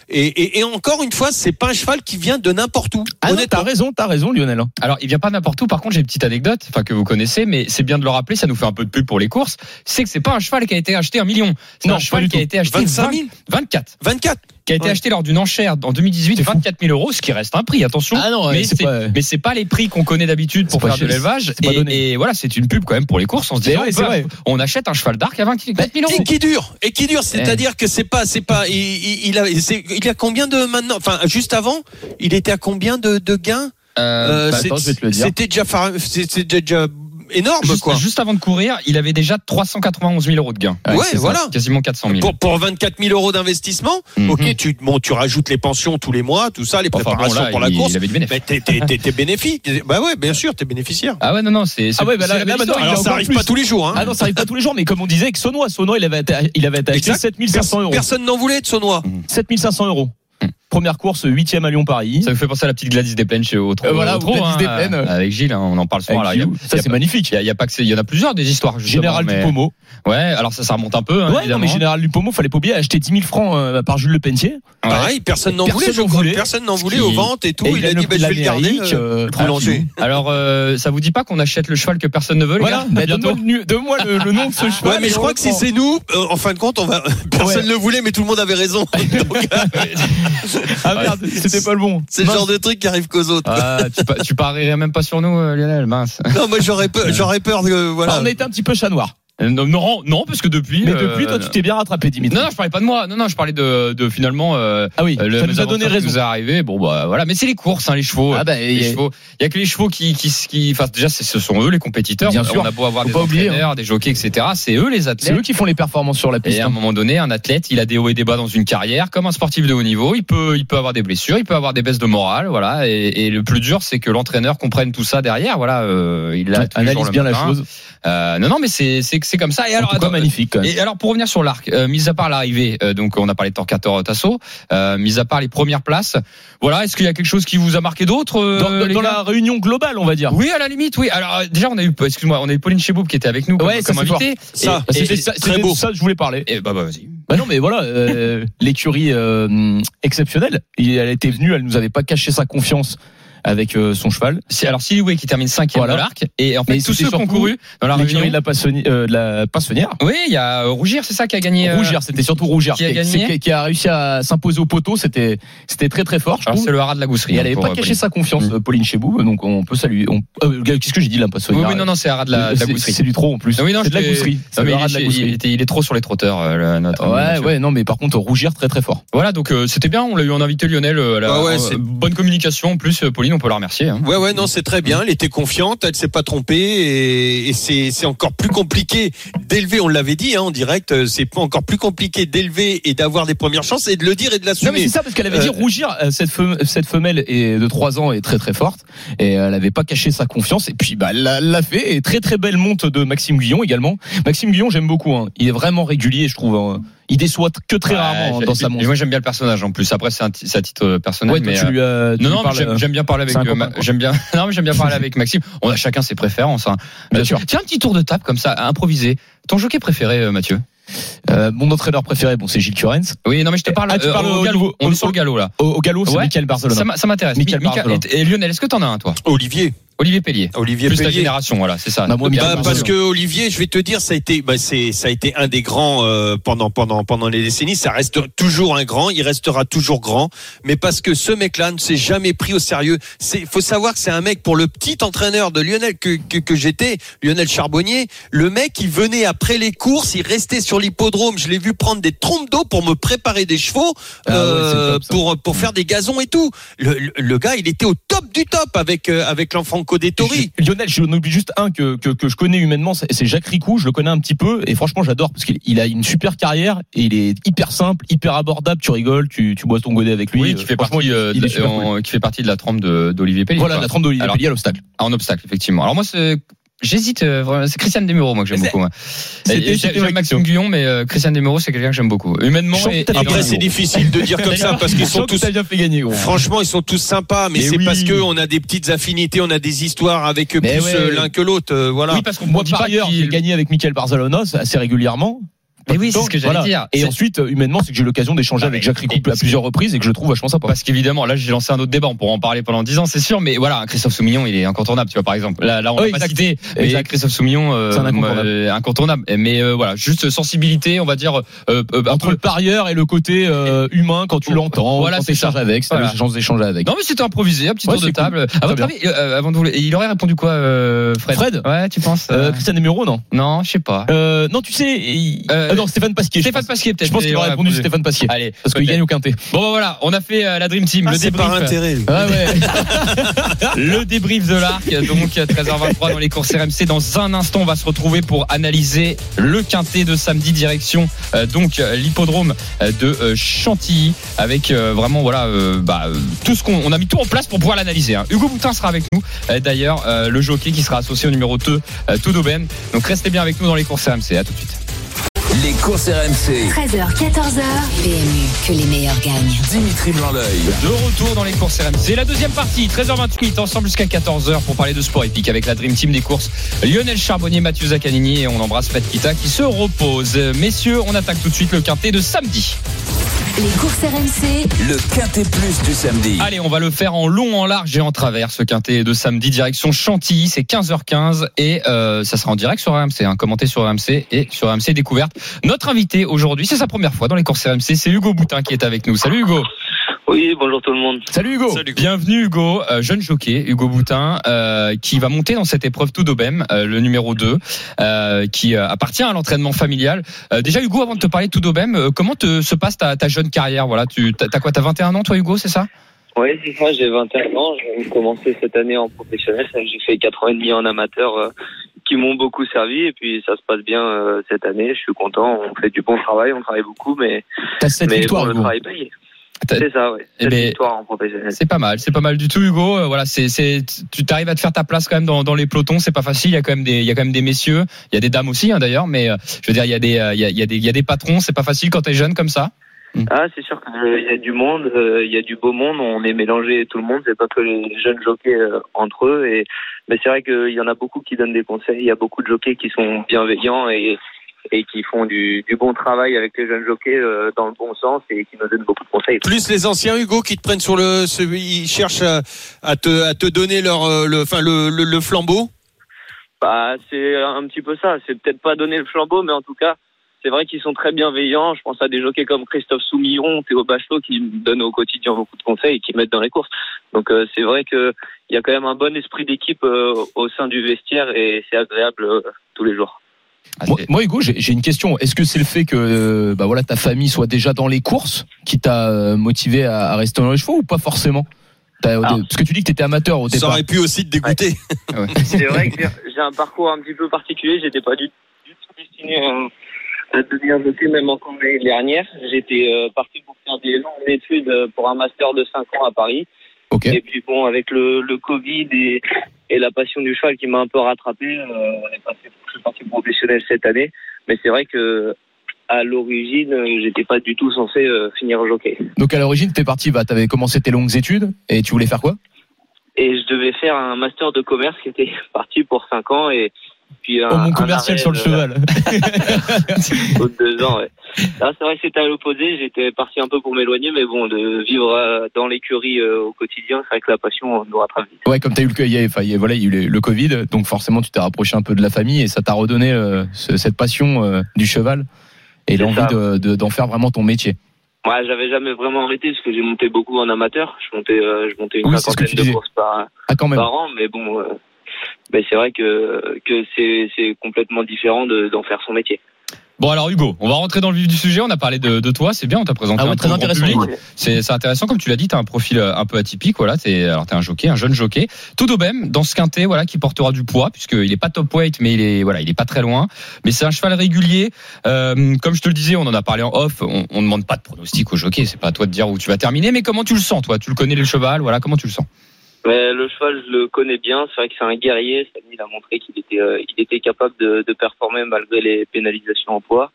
Speaker 4: Et, et, et encore une fois, c'est pas un cheval qui vient de n'importe où.
Speaker 5: Ah t'as raison, t'as raison Lionel.
Speaker 3: Alors, il vient pas n'importe où. Par contre, j'ai une petite anecdote, enfin que vous connaissez, mais c'est bien de le rappeler. Ça nous fait un peu de pub pour les courses. C'est que c'est pas un cheval qui a été acheté un million. C'est
Speaker 5: Non,
Speaker 3: un cheval qui a été acheté
Speaker 4: 25
Speaker 3: 20
Speaker 4: 000
Speaker 3: 24
Speaker 4: 24.
Speaker 3: Qui a été
Speaker 4: Ouais.
Speaker 3: acheté lors d'une enchère en 2018, 24 000 euros, ce qui reste un prix. Attention.
Speaker 5: Ah non,
Speaker 3: mais
Speaker 5: c'est pas-
Speaker 3: mais c'est pas les prix qu'on connaît d'habitude pour faire de l'élevage. Et, et voilà, c'est une pub quand même pour les courses. On se dit,
Speaker 5: c'est vrai.
Speaker 3: on achète un cheval d'arc à 24 000 euros.
Speaker 4: Et qui dure, et qui dure, c'est-à-dire que c'est pas, c'est pas, il, il, a, il a combien de maintenant, enfin juste avant, il était à combien de, de gains?
Speaker 3: Euh,
Speaker 4: Euh,
Speaker 5: bah.
Speaker 4: C'était déjà, déjà énorme
Speaker 3: juste,
Speaker 4: quoi.
Speaker 3: juste avant de courir, il avait déjà 391 000 euros de gains.
Speaker 4: Ouais,
Speaker 3: ça,
Speaker 4: voilà.
Speaker 3: quasiment 400 000.
Speaker 4: Pour, pour 24 000 euros d'investissement,
Speaker 3: Mhm.
Speaker 4: ok, tu, bon, tu rajoutes les pensions tous les mois, tout ça, les
Speaker 3: Enfin, bon,
Speaker 4: préparations
Speaker 3: là,
Speaker 4: pour la
Speaker 3: il-
Speaker 4: course.
Speaker 3: il avait du bénéfice.
Speaker 4: Mais t'es, bénéfique. Bah ouais, bien sûr, t'es bénéficiaire.
Speaker 3: Ah ouais, non, non, c'est.
Speaker 5: Ah ouais, bah là- maintenant,
Speaker 4: Alors ça arrive
Speaker 5: plus.
Speaker 4: pas tous les jours, hein.
Speaker 5: Ah non, ça arrive pas tous les jours, mais comme on disait, avec Sonois, Sonois, il avait, été- il avait
Speaker 4: Exact.
Speaker 5: 7500 euros.
Speaker 4: Personne n'en voulait de Saunois.
Speaker 5: 7500 euros. Première course, 8 à Lyon-Paris.
Speaker 3: Ça me fait penser à la petite Gladys des Plaines chez Autro.
Speaker 5: Euh, voilà,
Speaker 3: Autro,
Speaker 5: Gladys
Speaker 3: hein,
Speaker 5: des Plaines.
Speaker 3: Avec Gilles, hein, on en parle souvent. Y a-
Speaker 5: Ça, c'est magnifique.
Speaker 3: Il y a, il y a pas que c'est- il y en a plusieurs des histoires.
Speaker 5: Général
Speaker 3: mais-
Speaker 5: Dupomo.
Speaker 3: Ouais, alors ça, ça remonte un peu, hein,
Speaker 5: Ouais, non, mais Général Dupomo, fallait pas oublier, a acheté 10 000 francs euh, par Jules Le Pentier.
Speaker 3: Ouais.
Speaker 4: Pareil, personne n'en voulait. Personne n'en voulait aux ventes et tout.
Speaker 5: Et
Speaker 4: Il a dit, bah, je vais le garder. euh,
Speaker 5: euh.
Speaker 3: Alors, euh, ça vous dit pas qu'on achète le cheval que personne ne veut, les
Speaker 5: Voilà,
Speaker 3: gars
Speaker 5: bah, donne-moi le, nom de ce cheval.
Speaker 4: Ouais, mais je crois que si c'est nous, euh, en fin de compte, on va. [LAUGHS] Personne ne le voulait, mais tout le monde avait raison. [LAUGHS]
Speaker 5: Ah merde, c'était pas le bon.
Speaker 4: c'est le genre de truc qui arrive qu'aux autres.
Speaker 3: Ah, tu, pa- tu parierais même pas sur nous, euh, Lionel, mince.
Speaker 4: Non, moi j'aurais peur, j'aurais peur de
Speaker 5: Ah,
Speaker 4: voilà.
Speaker 5: on a été un petit peu chat noir.
Speaker 3: Euh, Non, non, non, parce que depuis.
Speaker 5: Mais
Speaker 3: euh,
Speaker 5: depuis, toi, tu t'es bien rattrapé, Dimitri.
Speaker 3: Non, non, je parlais pas de moi. Non, non, je parlais de, de finalement. euh,
Speaker 5: Ah oui,
Speaker 3: euh, le
Speaker 5: ça nous a donné raison.
Speaker 3: nous est arrivé. Bon, bah voilà. Mais c'est les courses, hein, les chevaux.
Speaker 5: Ah bah,
Speaker 3: les chevaux. Il y a que les chevaux qui, qui, qui enfin, déjà, c'est- ce sont eux les compétiteurs.
Speaker 5: Bien sûr.
Speaker 3: On a beau avoir
Speaker 5: Faut
Speaker 3: des
Speaker 5: oublier, hein.
Speaker 3: entraîneurs, des jockeys, etc. C'est eux les
Speaker 5: C'est
Speaker 3: athlètes.
Speaker 5: eux qui font les performances sur la piste.
Speaker 3: Et à un
Speaker 5: hein.
Speaker 3: moment donné, un athlète, il a des hauts et des bas dans une carrière, comme un sportif de haut niveau. Il peut, il peut avoir des blessures, il peut avoir des baisses de morale, voilà. Et, et le plus dur, c'est que l'entraîneur comprenne tout ça derrière. Voilà, euh, il a
Speaker 5: Analyse bien la chose.
Speaker 3: Euh, non, non, mais c'est, c'est, c'est comme ça. Et alors,
Speaker 5: cas, magnifique. quand même.
Speaker 3: et alors pour revenir sur l'arc, euh, mis à part l'arrivée, euh, donc on a parlé de Torquator Tasso, euh, mis à part les premières places, voilà, est-ce qu'il y a quelque chose qui vous a marqué d'autre euh,
Speaker 5: Dans, la réunion globale, on va dire.
Speaker 3: Oui, à la limite, oui. Alors euh, déjà on a eu, excuse-moi, on a eu Pauline Cheboub qui était avec nous comme,
Speaker 5: Ouais,
Speaker 3: comme
Speaker 5: c'est
Speaker 3: invitée.
Speaker 4: Ça,
Speaker 5: C'était ça, ça que je voulais parler.
Speaker 3: et bah, bah vas-y.
Speaker 5: Bah non, mais voilà, euh, l'écurie euh, exceptionnelle. Elle était venue, elle nous avait pas caché sa confiance avec euh, son cheval.
Speaker 3: C'est- Alors Siliway qui termine cinquième
Speaker 5: Voilà.
Speaker 3: de l'arc et en fait
Speaker 5: Mais
Speaker 3: tous ceux qui ont couru dans la
Speaker 5: L'écurie
Speaker 3: réunion.
Speaker 5: de la, Passoni- euh, de la Passonnière.
Speaker 3: Oui, il y a euh, Rougir, c'est ça qui a gagné. euh,
Speaker 5: Rougir, c'était surtout Rougir
Speaker 3: qui a gagné
Speaker 5: qui- qui a réussi à s'imposer au poteau. C'était, c'était très très fort. Trouve.
Speaker 3: c'est le haras de la gousserie.
Speaker 5: Et
Speaker 3: hein,
Speaker 5: elle avait
Speaker 3: pour,
Speaker 5: pas caché
Speaker 3: Pauline.
Speaker 5: sa confiance,
Speaker 3: Mm.
Speaker 5: euh, Pauline Chebou. Donc on peut saluer. On, euh, qu'est-ce que j'ai dit la
Speaker 3: Oui,
Speaker 5: Passonnière
Speaker 3: oui, non, non, c'est haras de la, de la gousserie.
Speaker 5: C'est du trop en plus.
Speaker 3: Non, oui, non,
Speaker 5: c'est de la gousserie.
Speaker 3: Non,
Speaker 5: le
Speaker 3: il,
Speaker 5: rat de la gousserie.
Speaker 3: il est trop sur les trotteurs, notre ami
Speaker 5: Ouais, ouais, non, mais par contre, rougir très très fort.
Speaker 3: Voilà, donc c'était bien. On l'a eu en invité Lionel.
Speaker 4: Ah ouais, c'est-
Speaker 3: bonne communication. En plus, Pauline, on peut la remercier. hein.
Speaker 4: Ouais, ouais, non, c'est très bien. Elle était confiante, elle s'est pas trompée et, et c'est, c'est encore plus compliqué d'élever. On l'avait dit hein, en direct, euh, c'est pas encore plus compliqué d'élever et d'avoir des premières chances et de le dire et de
Speaker 5: Non, mais
Speaker 4: l'assumer.
Speaker 5: c'est ça, parce qu'elle avait
Speaker 4: Euh,
Speaker 5: dit rougir. euh, Cette, fem- cette femelle est de 3 ans est très très forte et elle avait pas caché sa confiance. Et puis, bah, elle l'a- elle l'a fait. Et très très belle monte de Maxime Guillon également. Maxime Guillon, j'aime beaucoup. Hein. Il est vraiment régulier, je trouve. hein. Il déçoit que très
Speaker 3: Ouais,
Speaker 5: rarement hein, dans sa monte.
Speaker 3: Moi, j'aime bien le personnage. En plus, après, c'est un à titre euh, personnel.
Speaker 5: Ouais, toi,
Speaker 3: mais,
Speaker 5: tu lui, euh, tu
Speaker 3: non,
Speaker 5: lui
Speaker 3: non, j'aime
Speaker 5: euh,
Speaker 3: j'aime bien parler avec. euh, j'aime bien. [LAUGHS] Non, mais j'aime bien parler avec Maxime. On a chacun ses préférences. Hein.
Speaker 5: Bien sûr.
Speaker 3: Tiens, un petit tour de table comme ça, improvisé. Ton jockey préféré, Mathieu?
Speaker 5: Euh, mon entraîneur préféré, bon, c'est Gilles Curens.
Speaker 3: Oui, non, mais je te parle.
Speaker 5: Ah, tu
Speaker 3: euh,
Speaker 5: parles
Speaker 3: au
Speaker 5: au
Speaker 3: galop. On
Speaker 5: au-
Speaker 3: est sur le galop là.
Speaker 5: Au, au galop, c'est
Speaker 3: Ouais.
Speaker 5: Michael Barcelona.
Speaker 3: Ça m'intéresse.
Speaker 5: Michael Barcelona.
Speaker 3: et, et Lionel, est-ce que t'en as un, toi?
Speaker 4: Olivier,
Speaker 3: Olivier Pellier.
Speaker 4: Olivier
Speaker 3: Plus
Speaker 4: Pellier.
Speaker 3: génération, voilà, c'est ça.
Speaker 5: Bah, moi,
Speaker 4: Bah, parce que Olivier, je vais te dire, ça a été, bah, c'est, ça a été un des grands euh, pendant pendant pendant les décennies. Ça reste toujours un grand. Il restera toujours grand. Mais parce que ce mec-là ne s'est jamais pris au sérieux. C'est, faut savoir que c'est un mec pour le petit entraîneur de Lionel que que, que j'étais, Lionel Charbonnier. Le mec, il venait après les courses, il restait sur l'hippodrome. Je l'ai vu prendre des trompes d'eau pour me préparer des chevaux,
Speaker 5: Ah
Speaker 4: euh,
Speaker 5: top,
Speaker 4: pour pour faire des gazons et tout. Le, le, le gars, il était au top du top avec euh, avec l'enfant Codétori.
Speaker 5: Lionel, j'en oublie juste un que, que, que je connais humainement, c'est Jacques Ricou, je le connais un petit peu, et franchement j'adore, parce qu'il il a une super carrière, et il est hyper simple, hyper abordable, tu rigoles, tu, tu bois ton godet avec lui.
Speaker 3: Oui,
Speaker 5: euh,
Speaker 3: qui fait
Speaker 5: franchement,
Speaker 3: partie, euh,
Speaker 5: il est
Speaker 3: en- qui fait partie de la trempe de- d'Olivier Pellier.
Speaker 5: Voilà, la trempe d'Olivier Pellier à l'obstacle.
Speaker 3: En obstacle, effectivement. Alors moi, c'est J'hésite, euh, vraiment. c'est Christian Desmureaux, moi que j'aime beaucoup. J'aime
Speaker 5: ma
Speaker 3: Maxime Guillon, mais euh, Christian Desmureaux, c'est quelqu'un que j'aime beaucoup. Humainement, et, et-
Speaker 4: Après, c'est difficile de dire comme ça parce qu'ils sont tous
Speaker 5: bien fait gagner.
Speaker 4: Franchement, ils sont tous sympas, mais,
Speaker 5: Mais
Speaker 4: c'est
Speaker 5: oui.
Speaker 4: parce que on a des petites affinités, on a des histoires avec eux
Speaker 5: Mais
Speaker 4: plus
Speaker 5: ouais.
Speaker 4: euh, l'un que l'autre. euh, voilà.
Speaker 3: Oui, parce qu'on
Speaker 5: Moi,
Speaker 3: dit
Speaker 5: par ailleurs,
Speaker 3: qu'il-
Speaker 5: j'ai gagné avec Michael Barcelonos assez régulièrement.
Speaker 3: Mais oui, c'est ce que j'allais
Speaker 5: Voilà.
Speaker 3: dire.
Speaker 5: Et
Speaker 3: C'est-
Speaker 5: ensuite, euh, humainement, c'est que j'ai eu l'occasion d'échanger
Speaker 3: Ah,
Speaker 5: avec Jacques Ricou
Speaker 3: et-
Speaker 5: à plusieurs reprises et que je le trouve vachement sympa.
Speaker 3: Parce qu'évidemment, là, j'ai lancé un autre débat. On pourra en parler pendant 10 ans, c'est sûr. Mais voilà, Christophe Soumillon, il est incontournable, tu vois, par exemple. Là, là on
Speaker 5: Oui,
Speaker 3: va pas citer, mais. Christophe Soumillon, euh,
Speaker 5: C'est incontournable.
Speaker 3: euh, incontournable. Mais euh, voilà, juste sensibilité, on va dire,
Speaker 5: Entre
Speaker 3: peu-
Speaker 5: le parieur et le côté humain quand tu l'entends,
Speaker 3: Voilà, c'est ça.
Speaker 5: avec, t'as
Speaker 3: Voilà.
Speaker 5: la chance d'échanger avec.
Speaker 3: Non, mais c'était improvisé, un petit
Speaker 5: Ouais,
Speaker 3: tour de
Speaker 5: c'est cool.
Speaker 3: table. À votre avis, avant de vous, il aurait répondu quoi, Fred?
Speaker 5: Fred?
Speaker 3: Ouais, tu penses
Speaker 5: Christian Demuro, non?
Speaker 3: Non, je sais pas.
Speaker 5: Non, tu sais, non, Stéphane Pasquier.
Speaker 3: Stéphane. Pasquier, peut-être.
Speaker 5: Je pense qu'il aurait répondu Stéphane Pasquier.
Speaker 3: Allez,
Speaker 5: Parce qu'il gagne au quintet.
Speaker 3: Bon, bah, voilà, on a fait euh, la Dream Team,
Speaker 4: Ah,
Speaker 3: le
Speaker 4: c'est par
Speaker 3: débrief.
Speaker 4: intérêt.
Speaker 5: Ah ouais. [LAUGHS]
Speaker 3: Le débrief de l'arc, donc 13h23 dans les courses RMC. Dans un instant, on va se retrouver pour analyser le quintet de samedi direction euh, donc euh, l'hippodrome euh, de euh, Chantilly avec euh, vraiment voilà euh, bah, euh, tout ce qu'on on a mis tout en place pour pouvoir l'analyser. hein. Hugo Boutin sera avec nous euh, d'ailleurs euh, le jockey qui sera associé au numéro 2 euh, Tout d'Aubaine. Donc restez bien avec nous dans les courses RMC. À tout de suite.
Speaker 1: Les courses RMC.
Speaker 2: 13h, 14h. PMU, que les meilleurs gagnent.
Speaker 1: Dimitri Blanc-L'œil.
Speaker 3: De retour dans les courses RMC. La deuxième partie, 13h28, ensemble jusqu'à 14h pour parler de sport épique avec la Dream Team des courses. Lionel Charbonnier, Mathieu Zaccanini et on embrasse Fred Kita qui se repose. Messieurs, on attaque tout de suite le quintet de samedi.
Speaker 2: Les courses RMC,
Speaker 1: Le Quintet Plus du samedi.
Speaker 3: Allez, on va le faire en long, en large et en travers ce quintet de samedi direction Chantilly. C'est 15h15 et euh, ça sera en direct sur RMC, hein, commenté sur RMC et sur RMC Découverte. Notre invité aujourd'hui, c'est sa première fois dans les courses RMC, c'est Hugo Boutin qui est avec nous. Salut Hugo.
Speaker 6: Oui, bonjour tout le monde.
Speaker 5: Salut Hugo.
Speaker 4: Salut.
Speaker 3: Bienvenue Hugo, euh, jeune jockey, Hugo Boutin, euh, qui va monter dans cette épreuve tout d'Aubem, euh, le numéro 2, euh, qui euh, appartient à l'entraînement familial. Euh, déjà Hugo, avant de te parler de tout d'Aubem, euh, comment te, se passe ta, ta jeune carrière? Voilà, tu t'as t'as quoi T'as 21 ans toi Hugo, c'est ça?
Speaker 6: Oui, c'est ça, j'ai 21 ans, je vais commencer cette année en professionnel. Ça, J'ai fait 4 ans et demi en amateur euh, qui m'ont beaucoup servi et puis ça se passe bien euh, cette année. Je suis content, on fait du bon travail, on travaille beaucoup, mais,
Speaker 5: T'as cette
Speaker 6: mais
Speaker 5: victoire
Speaker 6: bon, le
Speaker 5: Hugo.
Speaker 6: travail paye. C'est ça, oui.
Speaker 3: Eh
Speaker 6: Cette
Speaker 3: ben,
Speaker 6: en professionnel.
Speaker 3: C'est pas mal, c'est pas mal du tout Hugo. Euh, voilà, c'est c'est tu t'arrives à te faire ta place quand même dans, dans les pelotons, c'est pas facile. Il y a quand même des il y a quand même des messieurs, il y a des dames aussi hein, d'ailleurs, mais euh, je veux dire il y a des euh, il y a, il y a des il y a des patrons, c'est pas facile quand t'es jeune comme ça.
Speaker 6: Ah, c'est sûr qu'il y a du monde, euh, il y a du beau monde, on est mélangé tout le monde, c'est pas que les jeunes jockeys euh, entre eux. Et, mais c'est vrai qu'il y en a beaucoup qui donnent des conseils, il y a beaucoup de jockeys qui sont bienveillants et, et qui font du, du bon travail avec les jeunes jockeys euh, dans le bon sens et qui nous donnent beaucoup de conseils.
Speaker 4: Plus les anciens Hugo qui te prennent sur le, ils cherchent à, à te, à te donner leur, euh, le, enfin le, le, le flambeau?
Speaker 6: Bah, c'est un petit peu ça. C'est peut-être pas donner le flambeau, mais en tout cas, c'est vrai qu'ils sont très bienveillants. Je pense à des jockeys comme Christophe Soumillon, Théo Bachelot, qui me donnent au quotidien beaucoup de conseils et qui mettent dans les courses. Donc, euh, c'est vrai que il y a quand même un bon esprit d'équipe euh, au sein du vestiaire et c'est agréable euh, tous les jours.
Speaker 3: Ah,
Speaker 5: Moi, Hugo, j'ai une question. Est-ce que c'est le fait que bah voilà ta famille soit déjà dans les courses qui t'a euh, motivé à, à rester dans les chevaux ou pas forcément?
Speaker 6: Ah.
Speaker 5: Parce que tu dis que t'étais amateur au
Speaker 4: Ça
Speaker 5: départ.
Speaker 4: aurait pu aussi te dégoûter. [LAUGHS]
Speaker 6: C'est vrai que j'ai- un parcours un petit peu particulier. J'étais pas du, du tout destiné à, à devenir jockey, même encore l'année dernière. J'étais euh, parti pour faire des longues études euh, pour un master de 5 ans à Paris. Et puis bon, avec le, le Covid et, et la passion du cheval qui m'a un peu rattrapé, euh, on est passé, je suis parti professionnel cette année. Mais c'est vrai que à l'origine, j'étais pas du tout censé euh, finir jockey.
Speaker 5: Donc à l'origine, t'es parti, bah, t'avais commencé tes longues études et tu voulais faire quoi?
Speaker 6: Et je devais faire un master de commerce qui était [LAUGHS] parti pour 5 ans et puis un,
Speaker 5: Oh mon
Speaker 6: un
Speaker 5: commercial
Speaker 6: arrêt,
Speaker 5: sur le
Speaker 6: euh,
Speaker 5: cheval. [LAUGHS]
Speaker 6: au de deux ans, ouais. Là, c'est vrai que c'était à l'opposé. J'étais parti un peu pour m'éloigner, mais bon, de vivre euh, dans l'écurie euh, au quotidien, c'est vrai que la passion euh, nous rattrape vite.
Speaker 5: Ouais, comme t'as eu le, y a, enfin, il y a- voilà, il y a eu le, le Covid, donc forcément tu t'es rapproché un peu de la famille et ça t'a redonné euh, ce- cette passion euh, du cheval et l'envie
Speaker 6: ça.
Speaker 5: de- de- d'en faire vraiment ton métier.
Speaker 6: Moi, j'avais jamais vraiment arrêté parce que j'ai monté beaucoup en amateur. Je montais, euh, je montais une
Speaker 5: Oui,
Speaker 6: cinquantaine
Speaker 5: tu
Speaker 6: de courses par,
Speaker 5: Ah quand même.
Speaker 6: par an, mais bon, euh, ben, c'est vrai que que c'est c'est complètement différent de- d'en faire son métier.
Speaker 3: Bon alors Hugo, on va rentrer dans le vif du sujet. On a parlé de, de toi, c'est bien, on t'a présenté
Speaker 5: Ah ouais,
Speaker 3: un
Speaker 5: très intéressant.
Speaker 3: C'est intéressant comme tu l'as dit, t'as un profil euh, un peu atypique. Voilà, t'es alors t'es un jockey, un jeune jockey. Tout d'Aubem dans ce quintet, voilà, qui portera du poids puisqu'il est pas top weight, mais il est voilà, il est pas très loin. Mais c'est un cheval régulier. Euh, comme je te le disais, on en a parlé en off. On, on demande pas de pronostic au jockey. C'est pas à toi de dire où tu vas terminer, mais comment tu le sens, toi? Tu le connais le cheval, voilà, comment tu le sens?
Speaker 6: Mais le cheval, je le connais bien. C'est vrai que c'est un guerrier. Samy il a montré qu'il était, euh, il était capable de, de performer malgré les pénalisations en poids.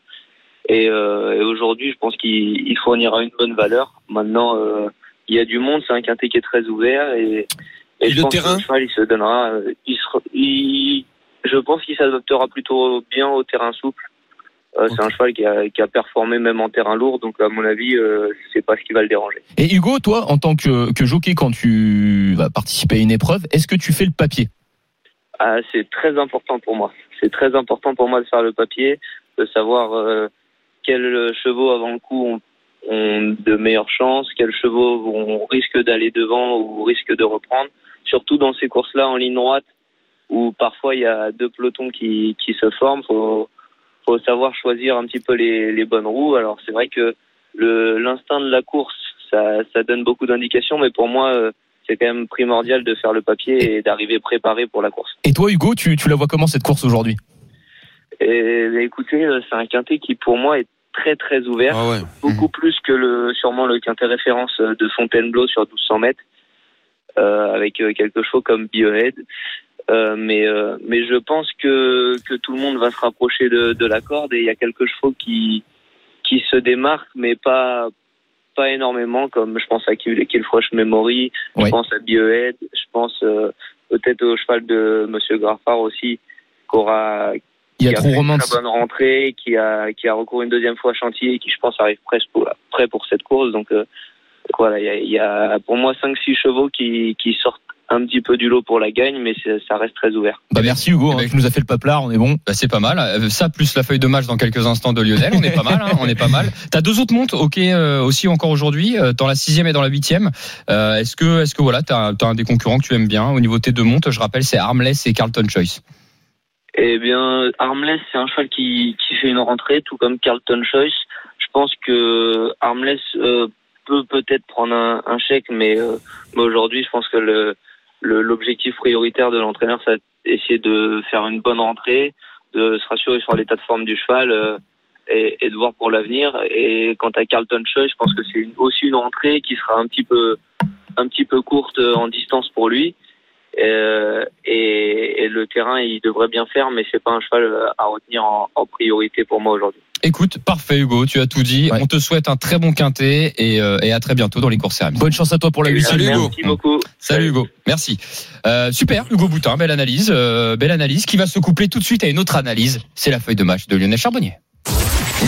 Speaker 6: Et, euh, et aujourd'hui, je pense qu'il il fournira une bonne valeur. Maintenant, euh, il y a du monde. C'est un quintet qui est très ouvert. Et, et
Speaker 4: Et
Speaker 6: je
Speaker 4: le
Speaker 6: pense
Speaker 4: terrain
Speaker 6: que le cheval, il se donnera. euh, Il sera- il- je pense qu'il s'adaptera plutôt bien au terrain souple. Euh, C'est un cheval qui a, qui a performé même en terrain lourd. Donc, à mon avis, euh, c'est pas ce qui va le déranger.
Speaker 5: Et Hugo, toi, en tant que, que jockey, quand tu vas participer à une épreuve, est-ce que tu fais le papier?
Speaker 6: Ah, c'est très important pour moi. C'est très important pour moi de faire le papier, de savoir euh, quels chevaux avant le coup ont, ont de meilleures chances, quels chevaux vont, risquent d'aller devant ou risquent de reprendre. Surtout dans ces courses-là en ligne droite, où parfois il y a deux pelotons qui, qui se forment. Faut, faut savoir choisir un petit peu les, les bonnes roues. Alors c'est vrai que le l'instinct de la course, ça, ça donne beaucoup d'indications, mais pour moi, euh, c'est quand même primordial de faire le papier et d'arriver préparé pour la course.
Speaker 5: Et toi, Hugo, tu, tu la vois comment cette course aujourd'hui?
Speaker 6: Et bah, écoutez, euh, c'est un quintet qui pour moi est très très ouvert,
Speaker 4: Ah ouais.
Speaker 6: beaucoup plus que le sûrement le quintet référence euh, de Fontainebleau sur 1200 mètres, euh, avec euh, quelque chose comme Biohead. Euh, mais euh, mais je pense que que tout le monde va se rapprocher de, de la corde et il y a quelques chevaux qui qui se démarquent, mais pas pas énormément, comme je pense à Kill Killfrosh Memory,
Speaker 5: Ouais.
Speaker 6: je pense à Biohead, je pense euh, peut-être au cheval de Monsieur Graffard aussi, qui aura
Speaker 5: Il y a
Speaker 6: qui
Speaker 5: trop
Speaker 6: fait une très bonne rentrée, qui a qui a recouru une deuxième fois à chantier, et qui je pense arrive presque pour, prêt pour cette course. Donc euh, voilà, il y a, y a pour moi 5-6 chevaux qui, qui sortent un petit peu du lot pour la gagne, mais ça reste très ouvert.
Speaker 5: Bah, merci Hugo, hein,
Speaker 3: Eh ben,
Speaker 5: tu nous as fait le paplard, on est bon.
Speaker 3: Bah, c'est pas mal. Euh, Ça plus la feuille de match dans quelques instants de Lionel, on est pas mal. hein, on est pas mal. T'as deux autres montres, ok, euh, aussi encore aujourd'hui, euh, dans la sixième et dans la huitième. Euh, est-ce que, est-ce que voilà, t'as as un des concurrents que tu aimes bien au niveau de tes deux montres Je rappelle, c'est Armless et Carlton Choice.
Speaker 6: Eh bien, Armless, c'est un cheval qui, qui fait une rentrée, tout comme Carlton Choice. Je pense que Armless euh, peut peut-être prendre un, un chèque, mais, euh, mais aujourd'hui, je pense que le- l'objectif prioritaire de l'entraîneur, c'est d'essayer de faire une bonne rentrée, de se rassurer sur l'état de forme du cheval euh, et, et de voir pour l'avenir. Et quant à Carlton Choice, je pense que c'est aussi une rentrée qui sera un petit peu un petit peu courte euh, en distance pour lui. Euh, et, et le terrain, il devrait bien faire, mais c'est pas un cheval euh, à retenir en, en priorité pour moi aujourd'hui.
Speaker 3: Écoute, parfait Hugo, tu as tout dit.
Speaker 5: Ouais.
Speaker 3: On te souhaite un très bon quintet et, euh, et à très bientôt dans les courses RMC.
Speaker 5: Bonne chance à toi pour la huitième.
Speaker 4: Salut, Hugo.
Speaker 6: Merci beaucoup.
Speaker 3: Salut Hugo, merci. Euh, super, Hugo Boutin, belle analyse, euh, belle analyse qui va se coupler tout de suite à une autre analyse. C'est la feuille de match de Lionel Charbonnier.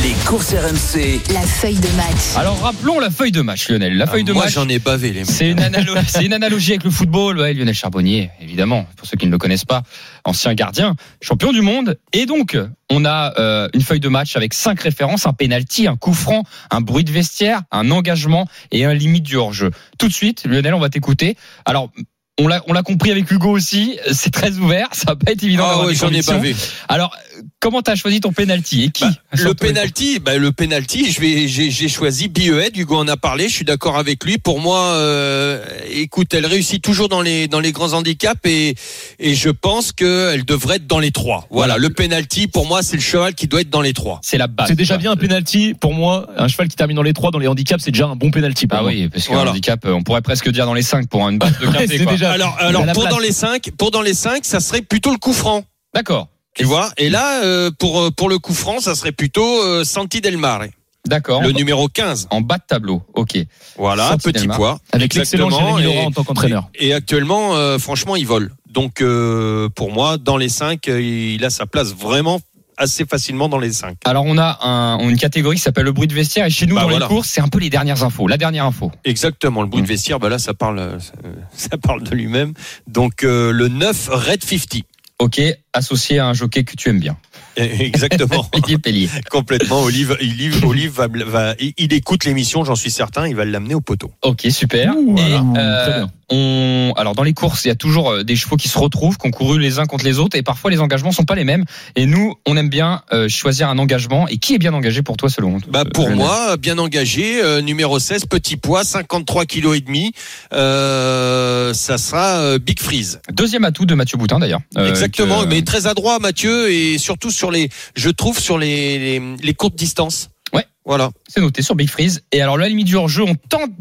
Speaker 1: Les courses RMC.
Speaker 2: La feuille de match.
Speaker 3: Alors rappelons la feuille de match, Lionel. La feuille de
Speaker 4: Ah, Moi,
Speaker 3: match.
Speaker 4: j'en ai bavé, les.
Speaker 3: C'est une, analo- [LAUGHS] c'est une analogie avec le football. Ouais, Lionel Charbonnier, évidemment, pour ceux qui ne le connaissent pas, ancien gardien, champion du monde. Et donc, on a euh, une feuille de match avec cinq références, un penalty, un coup franc, un bruit de vestiaire, un engagement et un limite du hors-jeu. Tout de suite, Lionel, on va t'écouter. Alors, on l'a, compris avec Hugo aussi, c'est très ouvert, ça va pas être évident
Speaker 4: Ah ouais, j'en ai
Speaker 3: convictions.
Speaker 4: bavé.
Speaker 3: Alors, comment t'as choisi ton penalty et qui
Speaker 4: Bah, le penalty, bah, le penalty, je vais, j'ai, j'ai choisi Biohead. Hugo en a parlé. Je suis d'accord avec lui. Pour moi, euh, écoute, elle réussit toujours dans les dans les grands handicaps et et je pense qu'elle devrait être dans les trois. Voilà, le penalty pour moi, c'est le cheval qui doit être dans les trois.
Speaker 3: C'est la base.
Speaker 5: C'est déjà bien un penalty pour moi. Un cheval qui termine dans les trois dans les handicaps, c'est déjà un bon penalty. pour
Speaker 3: Ah
Speaker 5: moi.
Speaker 3: oui, parce qu'un
Speaker 4: Voilà.
Speaker 3: handicap, euh, on pourrait presque dire dans les cinq pour une base de [LAUGHS] quintet.
Speaker 5: c'est
Speaker 3: quoi.
Speaker 5: déjà.
Speaker 4: Alors alors pour
Speaker 5: place.
Speaker 4: dans les cinq, pour dans les cinq, ça serait plutôt le coup franc.
Speaker 3: D'accord.
Speaker 4: Tu vois Et là, euh, pour euh, pour le coup franc, ça serait plutôt euh, Santi Del Mare,
Speaker 3: D'accord.
Speaker 4: le numéro 15.
Speaker 3: En bas de tableau. Ok.
Speaker 4: Voilà,
Speaker 3: Santi
Speaker 4: petit poids.
Speaker 5: Avec l'excellent Jérémy Laurent en tant qu'entraîneur.
Speaker 4: Et actuellement, euh, franchement, il vole. Donc, euh, pour moi, dans les cinq, euh, il a sa place vraiment assez facilement dans les cinq.
Speaker 3: Alors on a un, une catégorie qui s'appelle le bruit de vestiaire et chez nous
Speaker 4: Bah
Speaker 3: dans
Speaker 4: voilà.
Speaker 3: les courses c'est un peu les dernières infos, la dernière info.
Speaker 4: Exactement. Le bruit
Speaker 3: Mm.
Speaker 4: de vestiaire, bah là, ça parle, ça, [LAUGHS] ça parle de lui-même. Donc, euh, le 9 Red 50.
Speaker 3: Ok, associé à un jockey que tu aimes bien. [LAUGHS]
Speaker 4: Exactement. [LAUGHS]
Speaker 3: Olivier Pellier.
Speaker 4: Complètement. Olive, Olive, Olive va, va- il écoute l'émission, j'en suis certain. Il va l'amener au poteau.
Speaker 3: Ok, super.
Speaker 5: Ouh,
Speaker 3: Et,
Speaker 5: voilà.
Speaker 3: euh,
Speaker 5: Très bien.
Speaker 3: On, alors dans les courses, il y a toujours euh, des chevaux qui se retrouvent, qui ont couru les uns contre les autres, et parfois les engagements sont pas les mêmes. Et nous, on aime bien euh, choisir un engagement. Et qui est bien engagé pour toi selon
Speaker 4: Bah
Speaker 3: euh,
Speaker 4: pour moi, bien engagé, euh, numéro 16, petit poids, 53 kilos et demi. Euh, ça sera euh, Big Freeze.
Speaker 3: Deuxième atout de Mathieu Boutin d'ailleurs.
Speaker 4: Exactement,
Speaker 3: que-
Speaker 4: mais très adroit Mathieu et surtout sur les, je trouve sur les, les, les courtes distances.
Speaker 3: Ouais.
Speaker 4: Voilà.
Speaker 3: C'est noté sur Big Freeze. Et alors la limite du hors-jeu, on tente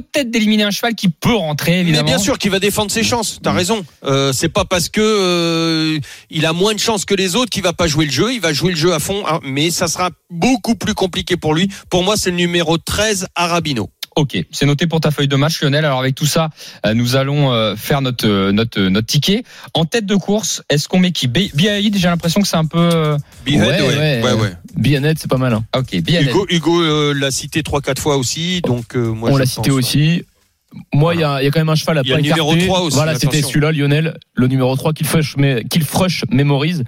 Speaker 3: peut-être d'éliminer un cheval qui peut rentrer évidemment.
Speaker 4: Mais bien sûr qu'il va défendre ses chances. T'as raison. Euh, c'est pas parce que euh, il a moins de chances que les autres qu'il va pas jouer le jeu. Il va jouer le jeu à fond, hein, mais ça sera beaucoup plus compliqué pour lui. Pour moi, c'est le numéro 13 Arabino.
Speaker 3: Ok, c'est noté pour ta feuille de match, Lionel. Alors avec tout ça, euh, nous allons euh, faire notre euh, notre notre ticket en tête de course. Est-ce qu'on met qui? Biaïd J'ai l'impression que c'est un peu.
Speaker 4: Behead,
Speaker 5: Ouais, ouais.
Speaker 4: ouais, ouais.
Speaker 5: Bien net, c'est pas mal. hein.
Speaker 3: Ok, Biaïd.
Speaker 4: Hugo, Hugo euh, l'a cité trois quatre fois aussi, donc euh, moi
Speaker 5: On l'a cité aussi. Moi, il y, a, il y a quand même un cheval à
Speaker 4: Il y a
Speaker 5: pas
Speaker 4: le numéro
Speaker 5: écarter.
Speaker 4: 3 aussi,
Speaker 5: Voilà, c'était celui-là, Lionel, le numéro 3 qu'il Frush, mais- qu'il Frush mémorise,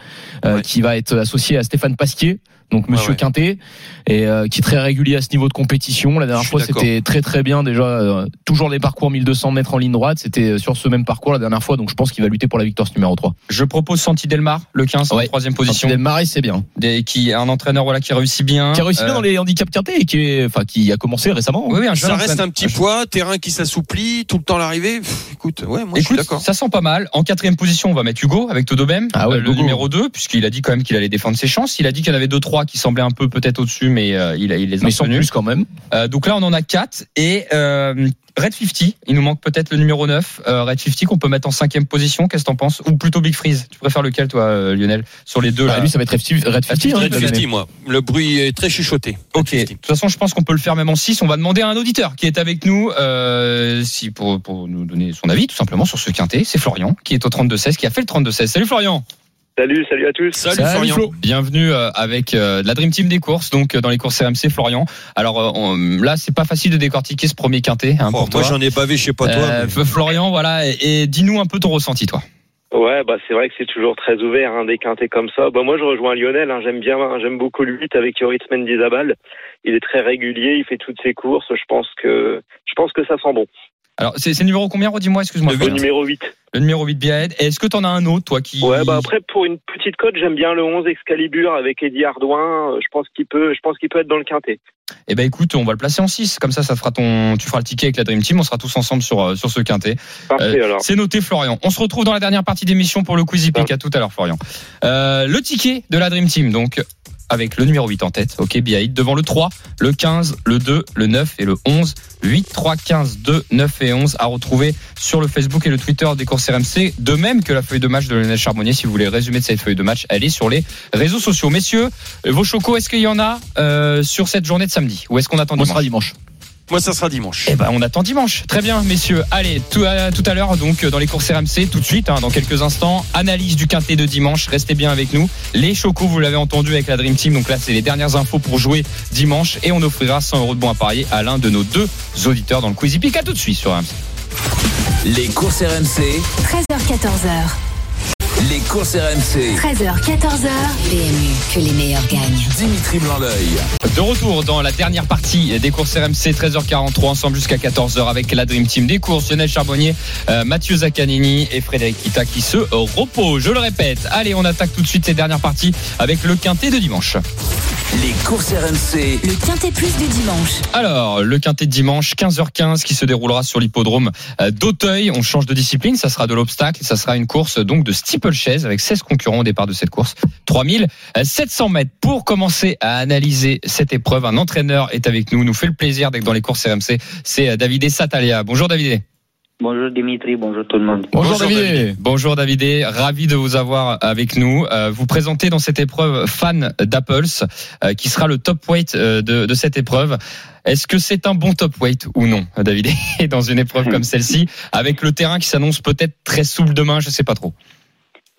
Speaker 5: euh,
Speaker 4: Ouais.
Speaker 5: qui va être associé à Stéphane Pasquier, donc Monsieur
Speaker 4: ouais.
Speaker 5: Quintet, et euh, qui est très régulier à ce niveau de compétition. La dernière fois, c'était très très bien déjà. euh, toujours les parcours 1200 mètres en ligne droite, c'était sur ce même parcours la dernière fois, donc je pense qu'il va lutter pour la victoire ce numéro 3.
Speaker 3: Je propose Santi Delmar, le 15, en troisième position.
Speaker 5: Marais, c'est bien.
Speaker 3: Des- qui est un entraîneur voilà qui réussit bien.
Speaker 5: Qui a réussi bien
Speaker 3: Euh,
Speaker 5: dans les handicaps quintés et qui, est, enfin, qui a commencé récemment.
Speaker 3: Oui, oui, un jeune
Speaker 4: Ça reste un petit poids, terrain qui s'assouplit, tout le temps l'arrivée. Écoute, ouais, moi je suis d'accord.
Speaker 3: ça sent pas mal. En quatrième position, on va mettre Hugo avec Todobem,
Speaker 5: Ah ouais,
Speaker 3: euh, le
Speaker 5: Hugo.
Speaker 3: numéro 2, puisqu'il a dit quand même qu'il allait défendre ses chances. Il a dit qu'il y en avait deux trois qui semblaient un peu peut-être au-dessus, mais euh, il, a, il les a
Speaker 5: Mais sans plus quand même.
Speaker 3: Euh, donc là, on en a quatre. Et euh, Red 50, il nous manque peut-être le numéro 9. Euh, Red 50 qu'on peut mettre en cinquième position. Qu'est-ce que t'en penses? Ou plutôt Big Freeze? Tu préfères lequel, toi, euh, Lionel? Sur les deux
Speaker 5: Bah,
Speaker 3: là.
Speaker 5: lui, ça va être Red 50. Red 50, hein,
Speaker 4: Red
Speaker 5: de l'année.
Speaker 4: 50, moi. Le bruit est très chuchoté.
Speaker 3: Ok. De toute façon, je pense qu'on peut le faire même en 6. On va demander à un auditeur qui est avec nous, euh, si pour, pour nous donner son avis, tout simplement sur ce quintet. C'est Florian qui est au 32-16, qui a fait le 32-16. Salut Florian.
Speaker 7: Salut, salut à tous.
Speaker 4: Salut,
Speaker 5: Salut,
Speaker 4: Florian.
Speaker 5: Flo.
Speaker 3: Bienvenue euh, avec euh, la Dream Team des courses, donc euh, dans les courses RMC, Florian. Alors euh, on- là, c'est pas facile de décortiquer ce premier quintet hein,
Speaker 4: Oh,
Speaker 3: pour
Speaker 4: moi
Speaker 3: toi.
Speaker 4: j'en ai bavé, je sais pas toi.
Speaker 3: Euh,
Speaker 4: mais-
Speaker 3: Florian, voilà, et, et dis-nous un peu ton ressenti, toi.
Speaker 7: Ouais, bah c'est vrai que c'est toujours très ouvert hein, des quintés comme ça. Bah moi je rejoins Lionel, hein, j'aime bien, j'aime beaucoup le 8 avec Yoris Mendizabal. Il est très régulier, il fait toutes ses courses. Je pense que je pense que ça sent bon.
Speaker 3: Alors, c'est le numéro combien, redis-moi, excuse-moi.
Speaker 4: Le
Speaker 7: numéro 8.
Speaker 3: Le numéro 8 Biahed. Et Est-ce que t'en as un autre, toi, qui.
Speaker 7: Ouais, bah après pour une petite cote, j'aime bien le 11 Excalibur avec Eddie Ardouin. Euh, Je pense qu'il peut, je pense qu'il peut être dans le quintet.
Speaker 3: Eh ben écoute, on va le placer en 6. Comme ça, ça fera ton, tu feras le ticket avec la Dream Team. On sera tous ensemble sur, euh, sur ce quintet.
Speaker 7: Parfait
Speaker 3: Euh,
Speaker 7: alors.
Speaker 3: C'est noté, Florian. On se retrouve dans la dernière partie d'émission pour le Quizy Pick. À tout à l'heure, Florian. Euh, le ticket de la Dream Team, donc, avec le numéro 8 en tête. Ok, Biaïd. Devant le 3, le 15, le 2, le 9 et le 11. 8, 3, 15, 2, 9 et 11 à retrouver sur le Facebook et le Twitter des courses RMC. De même que la feuille de match de Lionel Charbonnier. Si vous voulez résumer de cette feuille de match, elle est sur les réseaux sociaux. Messieurs, vos chocos, est-ce qu'il y en a euh, sur cette journée de samedi? Ou est-ce qu'on attend
Speaker 5: On
Speaker 3: dimanche?
Speaker 5: sera dimanche.
Speaker 4: Moi ça sera dimanche.
Speaker 3: eh ben, on attend dimanche. Très bien, messieurs. Allez, tout à, tout à l'heure, donc, dans les courses RMC, tout de suite, hein, dans quelques instants, analyse du quintet de dimanche. Restez bien avec nous. Les chocos, vous l'avez entendu avec la Dream Team. Donc là, c'est les dernières infos pour jouer dimanche. Et on offrira 100 euros de bons à parier à l'un de nos deux auditeurs dans le Quizy Pick. À tout de suite sur RMC.
Speaker 1: Les courses RMC,
Speaker 2: 13h14h.
Speaker 1: Les courses RMC.
Speaker 2: 13h, 14h. PMU, que les meilleurs gagnent.
Speaker 1: Dimitri Blanc-L'œil.
Speaker 3: De retour dans la dernière partie des courses RMC, 13h43, ensemble jusqu'à 14h avec la Dream Team des courses, Lionel Charbonnier, euh, Mathieu Zaccanini et Frédéric Kita qui se reposent. Je le répète, allez, on attaque tout de suite ces dernières parties avec le quintet de dimanche.
Speaker 1: Les courses RMC,
Speaker 2: Le quintet plus du dimanche.
Speaker 3: Alors, le quintet de dimanche, 15h15, qui se déroulera sur l'hippodrome euh, d'Auteuil. On change de discipline, ça sera de l'obstacle, ça sera une course donc de steeplechase avec 16 concurrents au départ de cette course. 3700 mètres pour commencer à analyser cette épreuve. Un entraîneur est avec nous, nous fait le plaisir d'être dans les courses RMC. C'est euh, David Satalia. Bonjour David.
Speaker 8: Bonjour Dimitri, bonjour tout le monde.
Speaker 5: Bonjour,
Speaker 4: Bonjour,
Speaker 5: David.
Speaker 3: Bonjour David, ravi de vous avoir avec nous. Euh, vous présentez dans cette épreuve fan d'Apples, euh, qui sera le top weight euh, de, de cette épreuve. Est-ce que c'est un bon top weight ou non, David, [LAUGHS] dans une épreuve comme celle-ci, avec le terrain qui s'annonce peut-être très souple demain, je sais pas trop.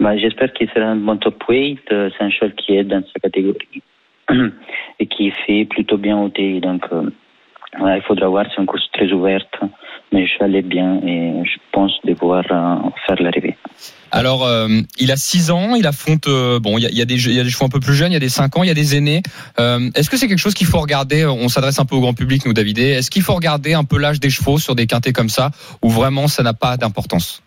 Speaker 8: Bah, J'espère qu'il sera un bon top weight. C'est un cheval qui est dans sa catégorie [CLEARS THROAT] et qui fait plutôt bien au TI. Donc euh, voilà, il faudra voir. C'est une course très ouverte, mais cheval est bien et je pense de pouvoir euh, faire l'arrivée.
Speaker 3: Alors, euh, il a 6 ans, il affronte, euh, bon, il y a, y, des, il y a des chevaux un peu plus jeunes, il y a des 5 ans, il y a des aînés. Euh, Est-ce que c'est quelque chose qu'il faut regarder On s'adresse un peu au grand public, nous, David. Est-ce qu'il faut regarder un peu l'âge des chevaux sur des quintés comme ça, ou vraiment ça n'a pas d'importance?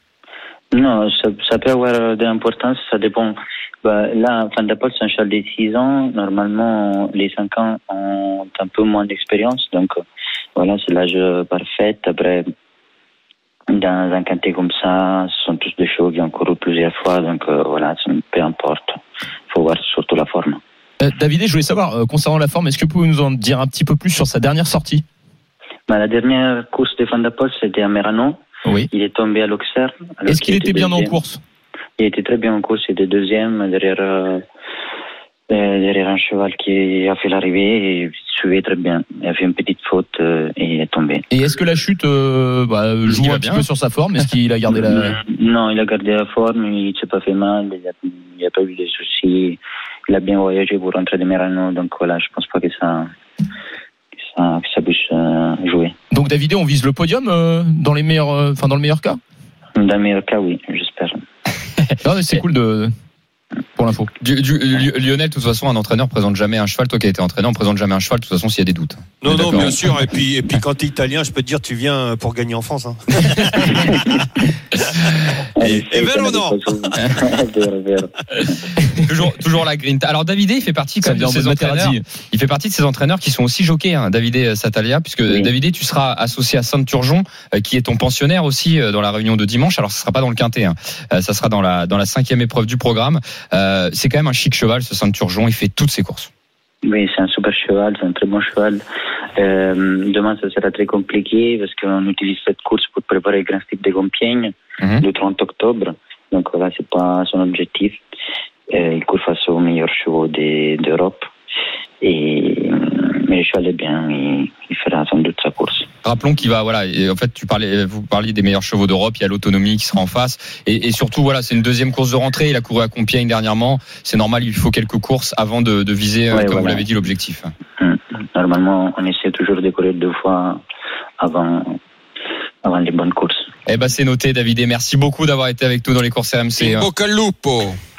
Speaker 8: Non, ça, ça peut avoir de l'importance, ça dépend. Bah, là, Van der Poel, c'est un cheval de 6 ans. Normalement, les 5 ans ont un peu moins d'expérience. Donc, voilà, c'est l'âge parfait. Après, dans un quintet comme ça, ce sont tous des chevaux qui ont couru plusieurs fois. Donc, euh, voilà, ça- peu importe. Il faut voir surtout la forme.
Speaker 5: Euh, David, je voulais savoir, euh, concernant la forme, est-ce que vous pouvez nous en dire un petit peu plus sur sa dernière sortie?
Speaker 8: Bah, la dernière course de Van der Poel, c'était à Merano.
Speaker 5: Oui.
Speaker 8: Il est tombé à l'Auxerre.
Speaker 5: Est-ce qu'il était bien en course?
Speaker 8: Il était très bien en course, il était deuxième derrière, euh, euh, derrière un cheval qui a fait l'arrivée et il suivait très bien. Il a fait une petite faute euh, et il est tombé.
Speaker 5: Et est-ce que la chute euh, bah, joue un petit
Speaker 3: bien
Speaker 5: peu sur sa forme? Est-ce qu'il a gardé la...
Speaker 8: Euh, Non, il a gardé la forme, il ne s'est pas fait mal, il n'y a, pas eu de soucis. Il a bien voyagé pour rentrer de Merano, donc voilà, je pense pas que ça, que ça, que ça puisse euh, jouer.
Speaker 5: Donc David, on vise le podium euh, dans les meilleurs, euh, enfin dans le meilleur cas?
Speaker 8: Dans le meilleur cas, oui, j'espère. [LAUGHS]
Speaker 5: Non, mais C'est cool de pour l'info.
Speaker 3: Lionel, de toute façon, un entraîneur présente jamais un cheval. Toi qui as été entraîneur, on présente jamais un cheval. De toute façon, s'il y a des doutes.
Speaker 4: Non, non, bien sûr. Et puis, et puis quand t'es italien, je peux te dire, tu viens pour gagner en France. Hein.
Speaker 8: Allez, [LAUGHS]
Speaker 4: et vero, non
Speaker 8: Vero, [LAUGHS] vero.
Speaker 3: toujours, toujours la green. Alors David, il fait partie comme de ces entraîneurs. Il fait partie de ces entraîneurs qui sont aussi jockeys, hein, David Satalia, puisque
Speaker 8: Oui.
Speaker 3: David, tu seras associé à Saint-Turgeon, euh, qui est ton pensionnaire aussi euh, dans la réunion de dimanche. Alors, ce sera pas dans le quintet, hein. Euh, ça sera dans la dans la cinquième épreuve du programme. Euh, c'est quand même un chic cheval, ce Saint-Turgeon. Il fait toutes ses courses.
Speaker 8: Oui, c'est un super cheval, c'est un très bon cheval. Euh, demain, ça sera très compliqué parce qu'on utilise cette course pour préparer le Grand Style de Compiègne
Speaker 3: Mhm.
Speaker 8: le 30 octobre. Donc voilà, c'est pas son objectif. Euh, il court face aux meilleurs chevaux d'Europe. Et mais le cheval est bien, il, il fera sans doute sa course.
Speaker 3: Rappelons qu'il va, voilà, et en fait, tu parlais, vous parliez des meilleurs chevaux d'Europe. Il y a l'autonomie qui sera en face, et, et surtout, voilà, c'est une deuxième course de rentrée. Il a couru à Compiègne dernièrement. C'est normal, il faut quelques courses avant de, de viser, euh,
Speaker 8: Ouais,
Speaker 3: comme vous l'avez dit, l'objectif.
Speaker 8: Hum. Normalement, on essaie toujours de courir deux fois avant, avant les bonnes courses.
Speaker 3: Eh ben, c'est noté, David. Et merci beaucoup d'avoir été avec nous dans les courses RMC.
Speaker 4: In bocca al lupo. [LAUGHS]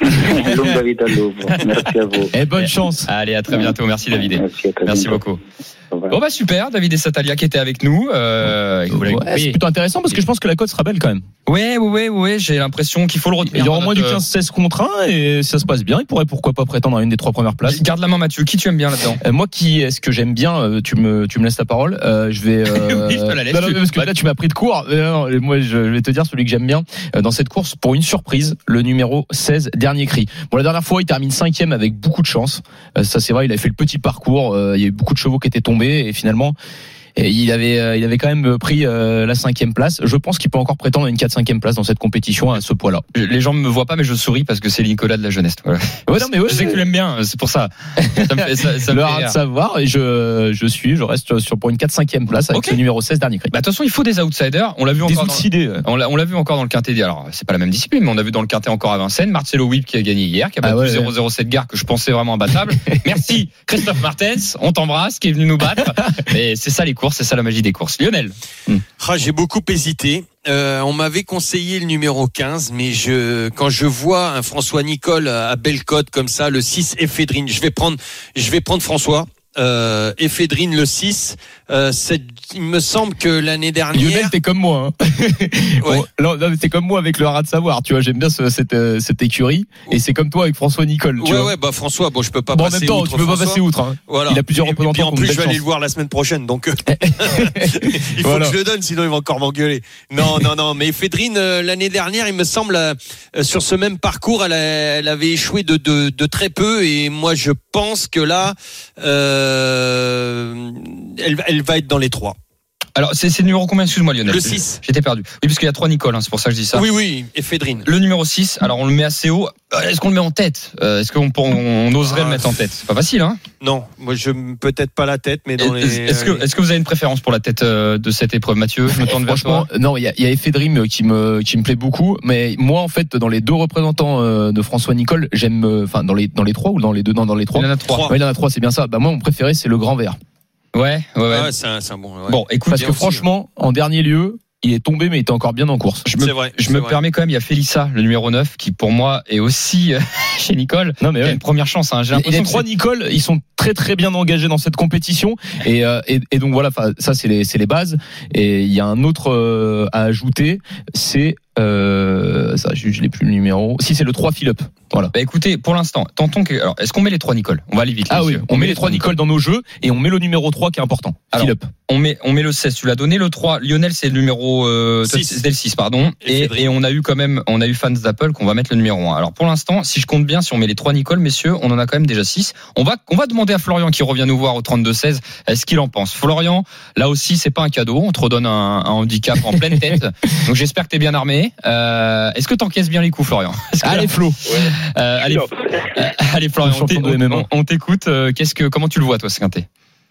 Speaker 8: Merci à vous.
Speaker 5: Et bonne chance.
Speaker 3: Allez, à très bientôt. Merci, David.
Speaker 8: Merci,
Speaker 3: beaucoup.
Speaker 8: Au.
Speaker 3: Bon bah super, David et Satalia qui étaient avec nous. Euh,
Speaker 5: Ouais, c'est plutôt intéressant parce que je pense que la cote sera belle quand même.
Speaker 3: Ouais, ouais, ouais, ouais. J'ai l'impression qu'il faut le retenir.
Speaker 5: Il y aura au
Speaker 3: dans
Speaker 5: moins du
Speaker 3: notre-
Speaker 5: 15-16 contre 1 et si ça se passe bien, il pourrait pourquoi pas prétendre à une des trois premières places.
Speaker 3: Garde la main, Mathieu. Qui tu aimes bien là-dedans
Speaker 5: Euh, moi qui est-ce que j'aime bien euh, tu me tu me laisses la parole euh, je vais [LAUGHS] euh,
Speaker 3: Oui, je te la laisse,
Speaker 5: non, non,
Speaker 3: tu-
Speaker 5: parce que là tu m'as pris de court Euh, non, moi je, je vais te dire celui que j'aime bien euh, dans cette course pour une surprise le numéro 16 dernier cri bon la dernière fois il termine cinquième avec beaucoup de chance Euh, ça c'est vrai il a fait le petit parcours euh, il y a eu beaucoup de chevaux qui étaient tombés et finalement et il avait, euh, il avait quand même pris euh, la cinquième place. Je pense qu'il peut encore prétendre à une 4-5e place dans cette compétition à ce poids-là.
Speaker 3: Les gens ne me voient pas, mais je souris parce que c'est Nicolas de la jeunesse. Voilà.
Speaker 5: Ouais, non, mais ouais,
Speaker 3: je sais que tu l'aimes bien, c'est pour ça. ça me fait, ça, ça
Speaker 5: le hard savoir et je, je suis, je reste sur pour une 4-5e place avec le numéro 16 dernier cri.
Speaker 3: Bah, attention, il faut des outsiders. On l'a vu
Speaker 5: Des
Speaker 3: encore. dans-. On l'a, vu encore dans le quintet. Alors, c'est pas la même discipline, mais on a vu dans le quintet encore à Vincennes. Marcelo Whip qui a gagné hier, qui a
Speaker 5: Ah
Speaker 3: battu
Speaker 5: ouais,
Speaker 3: 007 Gare que je pensais vraiment imbattable. [LAUGHS] Merci Christophe Martens. On t'embrasse, qui est venu nous battre. [LAUGHS] Mais c'est ça les courses, c'est ça la magie des courses. Lionel.
Speaker 4: Ah, j'ai beaucoup hésité. Euh, on m'avait conseillé le numéro 15, mais je, quand je vois un François Nicole à belle cote comme ça, le 6 Ephedrine, je vais prendre, je vais prendre François. Euh, Ephedrine le 6. Euh, il me semble que l'année dernière.
Speaker 5: Lionel, t'es comme moi. Hein. [LAUGHS]
Speaker 4: Ouais.
Speaker 5: Bon, non, t'es comme moi avec le rat de savoir. Tu vois, j'aime bien ce- cette, euh, cette écurie. Et c'est comme toi avec François Nicole. Tu
Speaker 4: ouais,
Speaker 5: vois.
Speaker 4: ouais, bah François, bon, je peux pas
Speaker 5: bon, en
Speaker 4: passer
Speaker 5: même temps,
Speaker 4: outre
Speaker 5: tu peux pas passer outre. Hein.
Speaker 4: Voilà.
Speaker 5: Il a plusieurs
Speaker 4: Et- et puis
Speaker 5: représentants
Speaker 4: en plus, je vais aller le voir la semaine prochaine, donc euh, [LAUGHS] [LAUGHS] il faut
Speaker 5: Voilà.
Speaker 4: que je le donne, sinon il va encore m'engueuler. Non, non, non. Mais Fédrine, l'année dernière, il me semble, sur ce même parcours, elle, a- elle avait échoué de, de, de très peu, et moi, je pense que là, euh, elle, elle va être dans les trois.
Speaker 3: Alors, c'est, le numéro combien Excuse-moi, Lionel?
Speaker 4: Le 6.
Speaker 3: J'étais perdu. Oui, parce qu'il y a trois Nicole, hein, c'est pour ça que je dis ça.
Speaker 4: Oui, oui, et Fédrine.
Speaker 3: Le numéro 6, alors on le met assez haut. Euh, Est-ce qu'on le met en tête? Euh, Est-ce qu'on on, on oserait
Speaker 4: Ah,
Speaker 3: le mettre en tête? C'est pas facile, hein?
Speaker 4: Non, moi, je peut-être pas la tête, mais dans les.
Speaker 3: Est-ce est-ce que, est-ce que vous avez une préférence pour la tête euh, de cette épreuve, Mathieu? Je me tourne vers
Speaker 5: Franchement,
Speaker 3: toi.
Speaker 5: non, il y a, y a Dream qui me, qui me plaît beaucoup. Mais moi, en fait, dans les deux représentants euh, de François Nicole, j'aime, enfin, dans les, dans les trois ou dans les deux, non, dans les trois.
Speaker 3: Il y en a trois.
Speaker 4: Trois.
Speaker 5: Ouais, il y en a trois, c'est bien ça. Bah, moi, mon préféré, c'est le grand vert.
Speaker 3: Ouais, ouais, ouais.
Speaker 4: Ah ouais, c'est un, bon. ouais.
Speaker 3: Bon, écoute,
Speaker 5: Parce que
Speaker 4: aussi,
Speaker 5: franchement, en dernier lieu, il est tombé, mais il était encore bien en course.
Speaker 3: je me,
Speaker 4: C'est vrai.
Speaker 3: je me
Speaker 4: vrai.
Speaker 3: permets quand même, il y a Félissa, le numéro 9, qui pour moi est aussi euh, [LAUGHS] chez Nicole.
Speaker 5: Non, mais
Speaker 3: Il y a
Speaker 5: ouais.
Speaker 3: une première chance. Hein. J'ai
Speaker 5: Et
Speaker 3: l'impression
Speaker 5: les
Speaker 3: que
Speaker 5: trois Nicole, ils sont très très bien engagés dans cette compétition et euh, et, et donc voilà, enfin, ça c'est les c'est les bases et il y a un autre euh, à ajouter, c'est euh, ça je, je l'ai plus le numéro. Si c'est le 3 Philippe. Voilà.
Speaker 3: Bah écoutez, pour l'instant, tentons que. Alors, est-ce qu'on met les trois Nicole? On va aller vite.
Speaker 5: Ah oui,
Speaker 3: messieurs.
Speaker 5: on met les trois Nicole dans nos jeux et on met le numéro 3 qui est important.
Speaker 3: Alors,
Speaker 5: Philippe.
Speaker 3: On met, on met le 16, tu l'as donné. Le 3, Lionel, c'est le numéro euh,
Speaker 4: Six.
Speaker 3: c'était le 6, pardon.
Speaker 4: Et
Speaker 3: Et, et on a eu quand même, on a eu fans d'Apple qu'on va mettre le numéro 1. Alors pour l'instant, si je compte bien, si on met les trois Nicole, messieurs, on en a quand même déjà 6. On va, on va demander à Florian qui revient nous voir au 32-16, est-ce qu'il en pense? Florian, là aussi, c'est pas un cadeau. On te redonne un, un handicap en pleine tête. [LAUGHS] Donc j'espère que t'es bien armé. Euh, est-ce que t'encaisses bien les coups, Florian [LAUGHS]
Speaker 5: Allez Flo. [LAUGHS]
Speaker 3: euh, allez, euh, allez Florian, on t'écoute. Euh, Qu'est-ce que, comment tu le vois, toi, ce quintet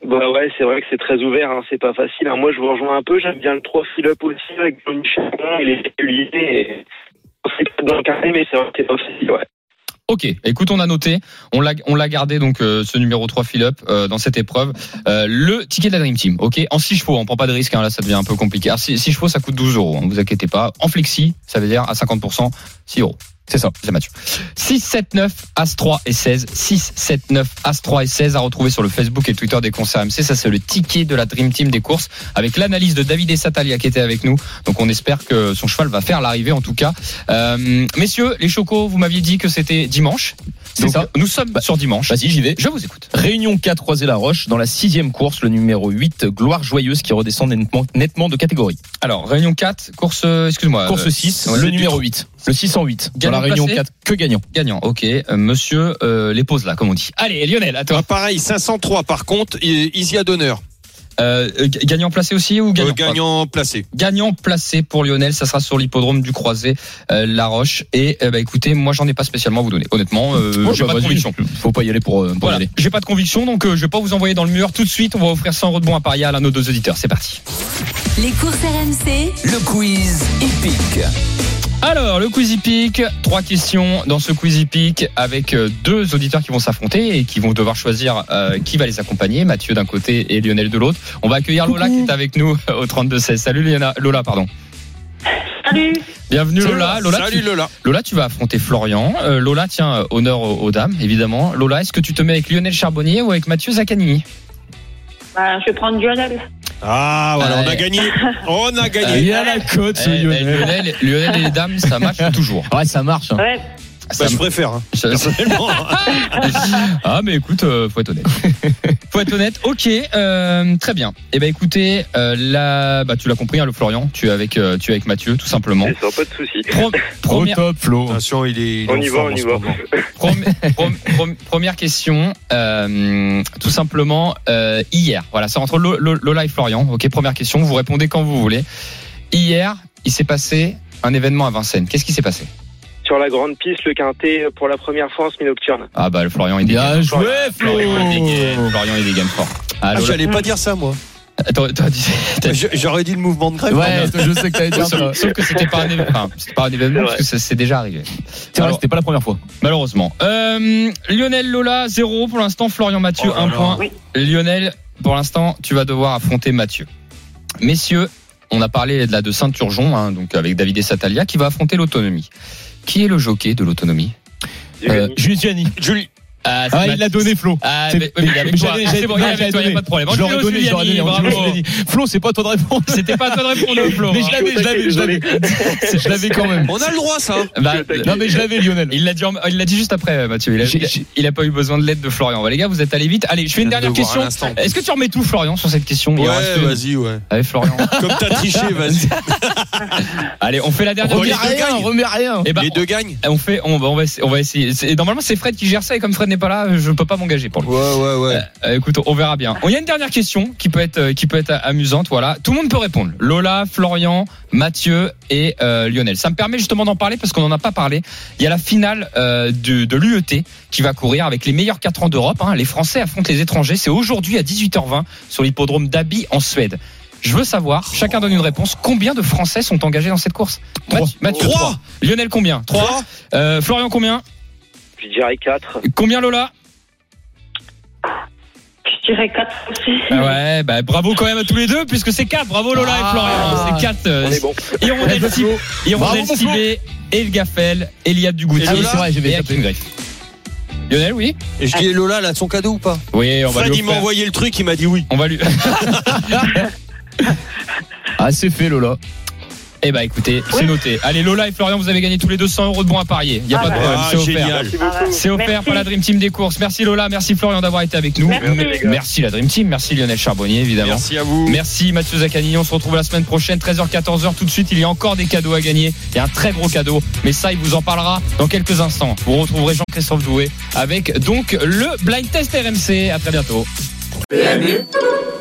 Speaker 7: Bah ouais, c'est vrai que c'est très ouvert, hein, c'est pas facile. hein. Moi, je vous rejoins un peu, j'aime bien le 3 Philippe aussi, avec Johnny Chapon, il est régulier. Et... C'est pas dans le carré, mais c'est vrai que c'est pas facile, ouais.
Speaker 3: Ok, écoute, on a noté, on l'a, on l'a gardé donc euh, ce numéro 3 Philippe euh, dans cette épreuve. Euh, le ticket de la Dream Team, ok, en 6 chevaux, on prend pas de risque, hein, là ça devient un peu compliqué. Alors 6 chevaux, ça coûte 12 euros, hein, vous inquiétez pas. En flexi, ça veut dire à 50%, 6 euros. C'est ça, c'est Mathieu. 6, 7, 9, As 3 et 16. 6, 7, 9, As 3 et 16 à retrouver sur le Facebook et Twitter des concerts MC. Ça, c'est le ticket de la Dream Team des courses avec l'analyse de David et Satalia qui était avec nous. Donc, on espère que son cheval va faire l'arrivée en tout cas. Euh, messieurs, les chocos, vous m'aviez dit que c'était dimanche.
Speaker 5: C'est ça.
Speaker 3: Nous sommes sur dimanche.
Speaker 5: Vas-y, j'y vais.
Speaker 3: Je vous écoute.
Speaker 5: Réunion 4 Croisé la Roche dans la sixième course, le numéro 8 Gloire Joyeuse qui redescend nettement, nettement de catégorie.
Speaker 3: Alors, réunion 4, course, euh, excuse-moi.
Speaker 5: Course
Speaker 3: euh,
Speaker 5: 6,
Speaker 3: ouais,
Speaker 5: le numéro
Speaker 3: trou.
Speaker 5: 8. Le 608. Dans
Speaker 3: Gagnant
Speaker 5: la réunion
Speaker 3: placé
Speaker 5: 4, que gagnant.
Speaker 3: Gagnant, ok. Euh, monsieur euh, les pose là, comme on dit. Allez, Lionel, à toi.
Speaker 4: Ah, pareil, 503 par contre, et Isia d'honneur.
Speaker 3: Euh, gagnant placé aussi ou gagnant
Speaker 4: Euh, gagnant placé.
Speaker 3: Gagnant placé pour Lionel, ça sera sur l'hippodrome du Croisé, euh, La Roche. Et euh, bah, écoutez, moi j'en ai pas spécialement à vous donner. Honnêtement, euh,
Speaker 5: Oh,
Speaker 3: j'ai
Speaker 5: bah,
Speaker 3: pas de conviction.
Speaker 5: Faut pas y aller pour, euh, pour y aller.
Speaker 3: j'ai pas de conviction, donc euh, je vais pas vous envoyer dans le mur tout de suite. On va offrir 100 euros de bons à parier à l'un de nos deux auditeurs. C'est parti.
Speaker 2: Les courses RMC,
Speaker 1: Le quiz épique.
Speaker 3: Alors, le quiz hippique, trois questions dans ce quiz hippique avec euh, deux auditeurs qui vont s'affronter et qui vont devoir choisir euh, qui va les accompagner, Mathieu d'un côté et Lionel de l'autre. On va accueillir Lola qui est avec nous [LAUGHS] au 32-16. Salut Lola, pardon.
Speaker 9: Salut.
Speaker 3: Bienvenue Lola. Lola,
Speaker 4: Salut
Speaker 3: tu,
Speaker 4: Lola.
Speaker 3: Lola, tu vas affronter Florian. Euh, Lola, tiens, honneur aux, aux dames, évidemment. Lola, est-ce que tu te mets avec Lionel Charbonnier ou avec Mathieu Zaccanini
Speaker 9: Bah, je vais prendre Lionel.
Speaker 4: Ah, voilà, on a gagné. On a
Speaker 5: Il
Speaker 4: gagné.
Speaker 5: y a la cote, ce
Speaker 3: Eh, eh,
Speaker 5: Lionel.
Speaker 3: Lionel, Lionel et les dames, ça marche toujours.
Speaker 5: Ouais, ça marche. hein.
Speaker 9: Ouais.
Speaker 3: Ça
Speaker 4: Bah, je préfère. hein, [LAUGHS]
Speaker 3: ah mais écoute, euh, faut être honnête. [LAUGHS] faut être honnête. Ok, euh, très bien. Eh ben écoutez, euh, là, bah tu l'as compris, hein, le Florian, tu es avec, euh, tu es avec Mathieu, tout simplement.
Speaker 7: Ça, pas de souci.
Speaker 3: Pro-
Speaker 5: Au top, Flo.
Speaker 4: Attention, il est. il
Speaker 7: On y va, on y va. [LAUGHS]
Speaker 3: prom- prom- prom- première question, euh, tout simplement euh, hier. Voilà, c'est entre Lo- Lo- Lola et Florian. Ok, première question. Vous répondez quand vous voulez. Hier, il s'est passé un événement à Vincennes. Qu'est-ce qui s'est passé?
Speaker 7: Sur la grande piste, le quintet pour la première fois en semi-nocturne.
Speaker 3: Ah bah le Florian il
Speaker 5: Bien
Speaker 3: dégaine.
Speaker 5: joué, Flo.
Speaker 3: Florian. Florian il dégaine fort. Ah,
Speaker 4: Ah,
Speaker 3: Lola-
Speaker 4: j'allais pas dire ça, moi.
Speaker 3: Dit- [LAUGHS]
Speaker 4: J- J'aurais dit le mouvement de grève.
Speaker 5: Ouais, je sais que t'allais dire [LAUGHS] ça.
Speaker 3: Sauf, sauf que c'était pas un événement, enfin, c'était pas un événement
Speaker 7: C'est
Speaker 3: parce que ça c'est déjà arrivé.
Speaker 5: C'est vrai,
Speaker 3: Alors,
Speaker 5: c'était pas la première fois.
Speaker 3: malheureusement. Euh, Lionel Lola 0 pour l'instant. Florian Mathieu
Speaker 4: Oh là
Speaker 3: 1
Speaker 4: là.
Speaker 3: point.
Speaker 9: Oui.
Speaker 3: Lionel pour l'instant tu vas devoir affronter Mathieu. Messieurs, on a parlé de la de Saint-Turgeon hein, donc avec David et Satalia qui va affronter l'autonomie. Qui est le jockey de l'autonomie?
Speaker 5: Euh, Jules Gianni.
Speaker 3: Ah,
Speaker 5: Ah, il l'a donné, Flo.
Speaker 3: Ah,
Speaker 5: C'est-
Speaker 3: mais, mais il
Speaker 5: j'avais-
Speaker 3: Ah, c'est
Speaker 5: j'avais-
Speaker 3: bon, il est
Speaker 5: non,
Speaker 3: avec
Speaker 5: j'avais
Speaker 3: toi, il n'y a
Speaker 5: donné.
Speaker 3: pas de problème.
Speaker 5: Je l'aurais
Speaker 3: Angelo
Speaker 5: donné, je l'aurais donné.
Speaker 3: Bravo.
Speaker 5: Flo, c'est pas toi de répondre.
Speaker 3: C'était pas à toi de répondre, [LAUGHS] Flo.
Speaker 5: Mais je l'avais, je l'avais, je l'avais. Je l'avais quand même.
Speaker 4: On a le droit, ça.
Speaker 3: Bah,
Speaker 5: Non, mais je l'avais, Lionel.
Speaker 3: Il l'a dit, en- il l'a dit juste après, Mathieu. Il a, pas eu besoin de l'aide de Florian. Bah, les gars, vous êtes allés vite. Allez, je fais une dernière question. Est-ce que tu remets tout, Florian, sur cette question
Speaker 4: Ouais, vas-y, ouais.
Speaker 3: Allez, Florian. [LAUGHS]
Speaker 4: Comme t'as triché, vas-y. [LAUGHS]
Speaker 3: Allez, on fait la dernière
Speaker 5: Remets rien, remets rien.
Speaker 3: Eh ben,
Speaker 4: Les deux gagnent.
Speaker 3: on fait, on va, on va, essayer- Normalement, c'est Fred qui gère ça et comme Fred n'est pas là, je peux pas m'engager pour le coup.
Speaker 4: Ouais, ouais, ouais.
Speaker 3: Euh, écoute, on verra bien. Il y a une dernière question qui peut être, euh, qui peut être amusante. Voilà, tout le monde peut répondre. Lola, Florian, Mathieu et euh, Lionel. Ça me permet justement d'en parler parce qu'on n'en a pas parlé. Il y a la finale euh, de, de l'UET qui va courir avec les meilleurs 4 ans d'Europe. hein. Les Français affrontent les étrangers. C'est aujourd'hui à 18h20 sur l'hippodrome d'Abi en Suède. Je veux savoir, chacun donne une réponse, combien de Français sont engagés dans cette course?
Speaker 5: Trois.
Speaker 3: Mathieu, Mathieu,
Speaker 4: Trois.
Speaker 3: trois. Lionel, combien? 3. Florian, combien?
Speaker 7: Je dirais 4.
Speaker 3: Combien Lola
Speaker 9: Je dirais 4 aussi.
Speaker 3: Ah Ouais, bah bravo quand même à tous les deux, puisque c'est 4. Bravo Lola et
Speaker 5: Ah.
Speaker 3: Florian. C'est 4.
Speaker 7: On est bon.
Speaker 3: Hirondelle Cibé, Hirondelle
Speaker 5: Bravo,
Speaker 3: Cibé, El Gaffel, Eliade Dugoutier.
Speaker 5: Ah oui, c'est vrai, j'avais
Speaker 3: et
Speaker 5: tapé.
Speaker 3: Hakim Greff. Lionel, oui
Speaker 4: Et je dis, Lola, elle a son cadeau ou pas
Speaker 3: Oui, on va
Speaker 4: Fred,
Speaker 3: lui
Speaker 4: il m'a envoyé le truc, il m'a dit oui.
Speaker 3: On va lui. [LAUGHS] [LAUGHS]
Speaker 5: Ah, c'est fait, Lola.
Speaker 3: Eh bah écoutez, c'est noté. Allez, Lola et Florian, vous avez gagné tous les 200 euros de bons à parier. Il y a
Speaker 9: Ah
Speaker 3: pas de
Speaker 9: bah.
Speaker 3: problème, c'est offert. C'est offert
Speaker 9: Merci.
Speaker 3: par la Dream Team des courses. Merci Lola, merci Florian d'avoir été avec nous. Merci. La Dream Team, merci Lionel Charbonnier évidemment.
Speaker 4: Merci à vous.
Speaker 3: Merci Mathieu Zaccanini, on se retrouve la semaine prochaine 13h 14h tout de suite, il y a encore des cadeaux à gagner, il y a un très gros cadeau, mais ça il vous en parlera dans quelques instants. Vous retrouverez Jean-Christophe Doué avec donc le blind test RMC. À très bientôt.